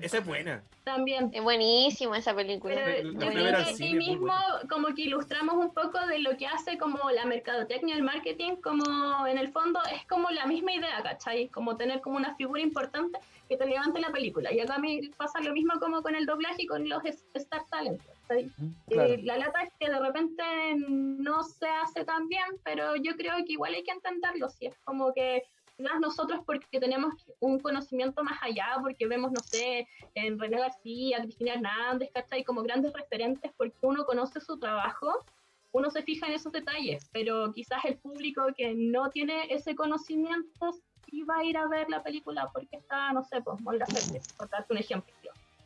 Esa es buena. También. Es buenísima esa película. Pero La yo creo que muy mismo como que ilustramos un poco de lo que hace como la mercadotecnia, el marketing, como en el fondo es como la misma idea, ¿cachai? Como tener como una figura importante que te levante la película. Y acá a mí pasa lo mismo como con el doblaje y con los Star Talent. Eh, la lata es que de repente no se hace tan bien, pero yo creo que igual hay que entenderlo, si es como que nosotros porque tenemos un conocimiento más allá, porque vemos, no sé, en René García, Cristina Hernández, ¿cachai? Como grandes referentes, porque uno conoce su trabajo, uno se fija en esos detalles, pero quizás el público que no tiene ese conocimiento sí va a ir a ver la película porque está, no sé, pues, Laferte, por darte un ejemplo.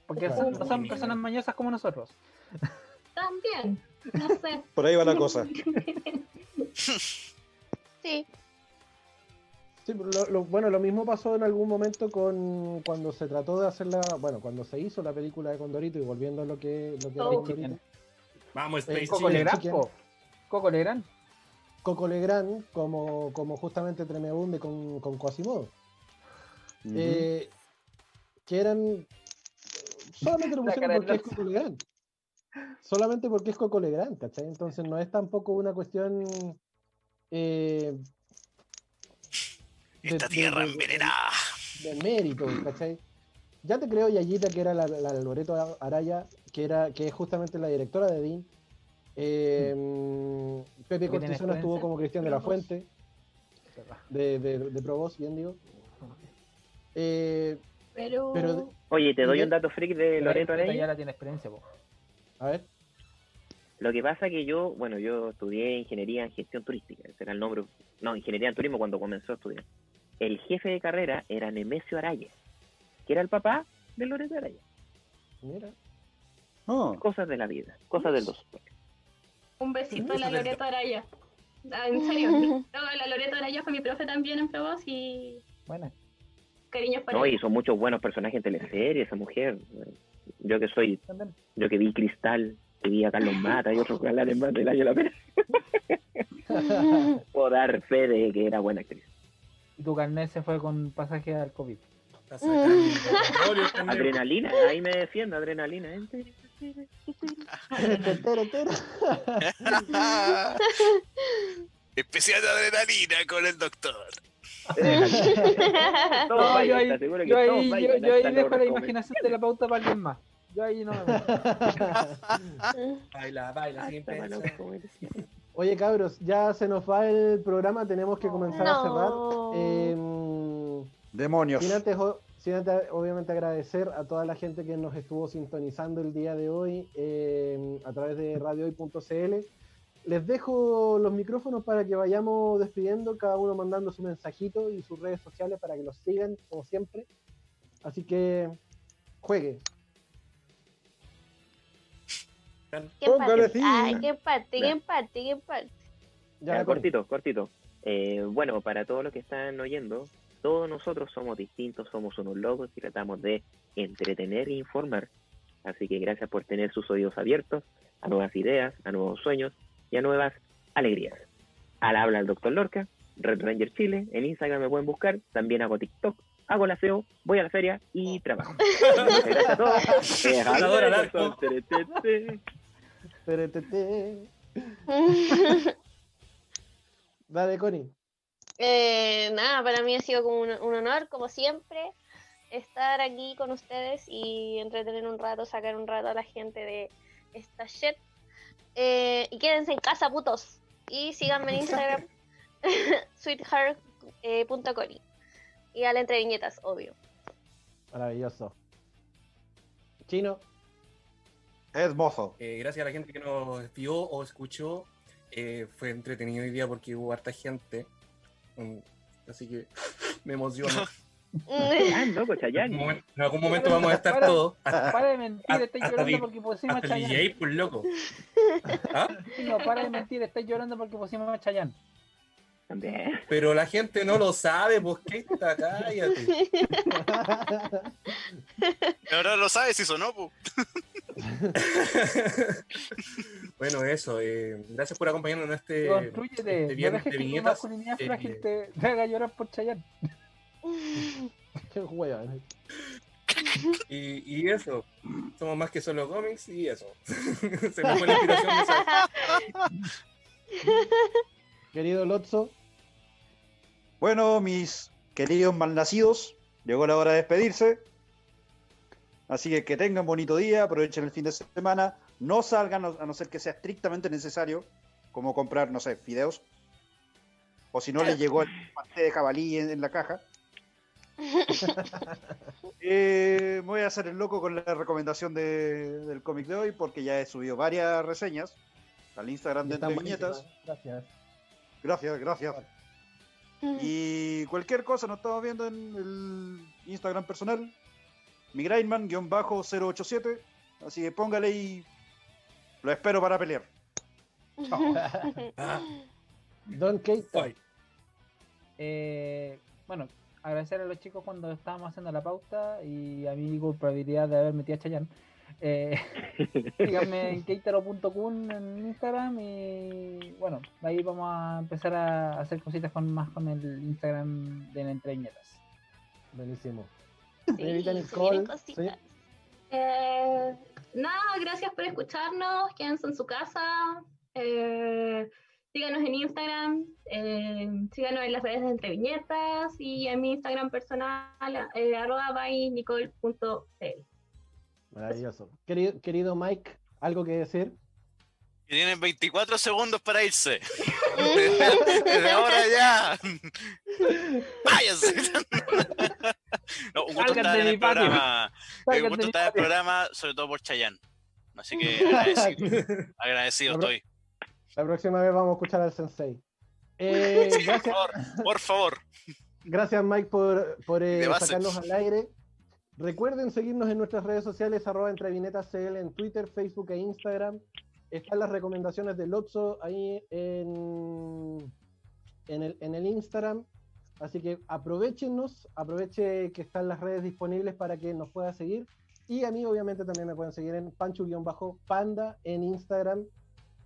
Porque son personas mañosas como nosotros. También, no sé. Por ahí va la cosa. Sí. Sí, lo- lo- bueno, lo mismo pasó en algún momento con cuando se trató de hacer la, bueno, cuando se hizo la película de Condorito y volviendo a lo que, lo que era Oh. Condorito. Vamos, Eh, Space Coco Chicken. Legrand. Coco Legrand. Coco Legrand como, como justamente Tremebunde con, con Quasimodo. Eh, que eran solamente lo pusieron porque es. Coco Legrand. Solamente porque es Coco Legrand, ¿cachai? Entonces no es tampoco una cuestión eh, Esta de- tierra de- envenenada. de mérito, ¿cachai? Ya te creo, Yayita, que era la, la Loreto Araya, que era que es justamente la directora de Dean. Eh, Pepe Que tiene Cortisona estuvo como Cristian de la Fuente, de, de, de Provost, bien digo. Eh, Pero, pero, Oye, te doy un dato freak de Loreto Araya. ya la tiene experiencia, po. a ver, Lo que pasa que yo, bueno, yo estudié ingeniería en gestión turística, ese era el nombre, no, ingeniería en turismo cuando comenzó a estudiar. El jefe de carrera era Nemesio Araya, que era el papá de Loreto Araya. mira. Ah, Cosas de la vida, cosas del dos. un besito a la Loreto Araya. Ah, en serio, no, la Loreto Araya fue mi profe también en Provoz y Buena. cariños para No, ella. y son muchos buenos personajes en teleserie, esa mujer. Yo que soy, También. yo que vi Cristal, que vi a Carlos Mata y otros galanes más del año la pena, puedo dar fe de que era buena actriz. Y tu carnet se fue con pasaje al COVID. También. Adrenalina, ahí me defiendo, adrenalina. ¿eh? Especial de adrenalina con el doctor. No, yo ahí, yo ahí, yo, ahí dejo la imaginación de la pauta para alguien más. Yo ahí no me. Baila, baila, sin pensar. Oye, cabros, ya se nos va el programa, tenemos que comenzar a cerrar. Eh, demonios. Sin antes, o- sin antes, obviamente agradecer a toda la gente que nos estuvo sintonizando el día de hoy eh, a través de radiohoy.cl. Les dejo los micrófonos para que vayamos despidiendo, cada uno mandando su mensajito y sus redes sociales para que los sigan, como siempre. Así que juegue. ¿Qué parte? Ay, qué parte, Ya. qué parte, qué parte. Ya, Ya, Connie. cortito, cortito. Eh, bueno, para todos los que están oyendo, todos nosotros somos distintos, somos unos locos y tratamos de entretener e informar. Así que gracias por tener sus oídos abiertos a nuevas ideas, a nuevos sueños y a nuevas alegrías. Al habla el doctor Lorca, Red Ranger Chile, en Instagram me pueden buscar, también hago TikTok, hago la SEO, voy a la feria y trabajo. Muchas gracias a todos. Dale, Connie. Eh, nada, para mí ha sido como un, un honor, como siempre, estar aquí con ustedes y entretener un rato, sacar un rato a la gente de esta shit. Eh, y quédense en casa, putos. Y síganme en Instagram, sweetheart.cori. y al entre viñetas, obvio. Maravilloso. Chino. Es mozo. Eh, gracias a la gente que nos vio o escuchó. Eh, fue entretenido hoy día porque hubo harta gente. Mm, Así que me emociono. Ah, loco, En Chayanne. algún momento, en algún momento vamos a estar Para- todos. Hasta, Para de mentir, estáis llorando porque pusimos a Chayanne. DJ, por loco. ¿Ah? No, para de mentir, estáis llorando porque pusimos a Chayanne. También. Pero la gente no lo sabe, pues qué está, cállate. Ahora lo sabes si sonó, pu. Bueno, eso. eh, gracias por acompañarnos en este, Construyete. este No viernes dejes de viñetas. masculinidad Eh, frágil te, te haga llorar por hueva. Y, y eso, somos más que solo cómics y eso. Se me fue la inspiración. Querido Lotso, Bueno, mis queridos malnacidos, llegó la hora de despedirse. Así que que tengan bonito día, aprovechen el fin de semana. No salgan a no ser que sea estrictamente necesario, como comprar, no sé, fideos. O si no les llegó el pastel de jabalí en, en la caja. Eh, me voy a hacer el loco con la recomendación de- del cómic de hoy, porque ya he subido varias reseñas al Instagram de Entre Viñetas. Gracias. Gracias, gracias. Y cualquier cosa nos estamos viendo en el Instagram personal, migrainman-087. Así que póngale y lo espero para pelear. Don Keita. Eh, bueno, agradecer a los chicos cuando estábamos haciendo la pauta y a mi culpabilidad de haber metido a Chayanne. Eh, síganme en keitaro.kun en Instagram y bueno, ahí vamos a empezar a hacer cositas con más con el Instagram de Entre Viñetas. Buenísimo. Sí, Nicole. Eh, nada, gracias por escucharnos. Quédense en su casa. Eh, síganos en Instagram. eh, síganos en las redes de Entre Viñetas y en mi Instagram personal, eh, arroba by nicole.cl. Maravilloso. Querido, querido Mike, ¿algo que decir? Que tienen 24 segundos para irse. Desde ahora ya. Váyanse. No, un gusto Salgan estar en el patio. programa. eh, Un gusto estar en el programa, sobre todo por Chayanne. Así que agradecido. Agradecido estoy. La próxima vez vamos a escuchar al Sensei. Eh, Sí, por gracias, favor, por favor. gracias Mike por, por eh, sacarnos al aire. Recuerden seguirnos en nuestras redes sociales, arroba entrevinetascl en Twitter, Facebook e Instagram. Están las recomendaciones del Lotso ahí en, el, Instagram. Así que aprovechenos, aproveche que están las redes disponibles para que nos pueda seguir. Y a mí obviamente también me pueden seguir en pancho-panda en Instagram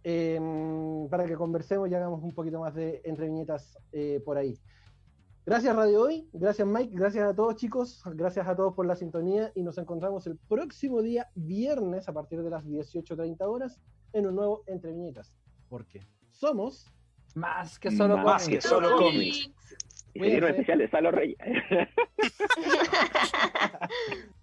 em, para que conversemos y hagamos un poquito más de entre viñetas eh, por ahí. Gracias Radio Hoy, gracias Mike, gracias a todos chicos, gracias a todos por la sintonía y nos encontramos el próximo día viernes a partir de las 18.30 horas en un nuevo Entre Viñetas. Porque somos Más que solo Más que cómics. solo cómics. Ingeniero Cuídense. especial de Salo Reyes.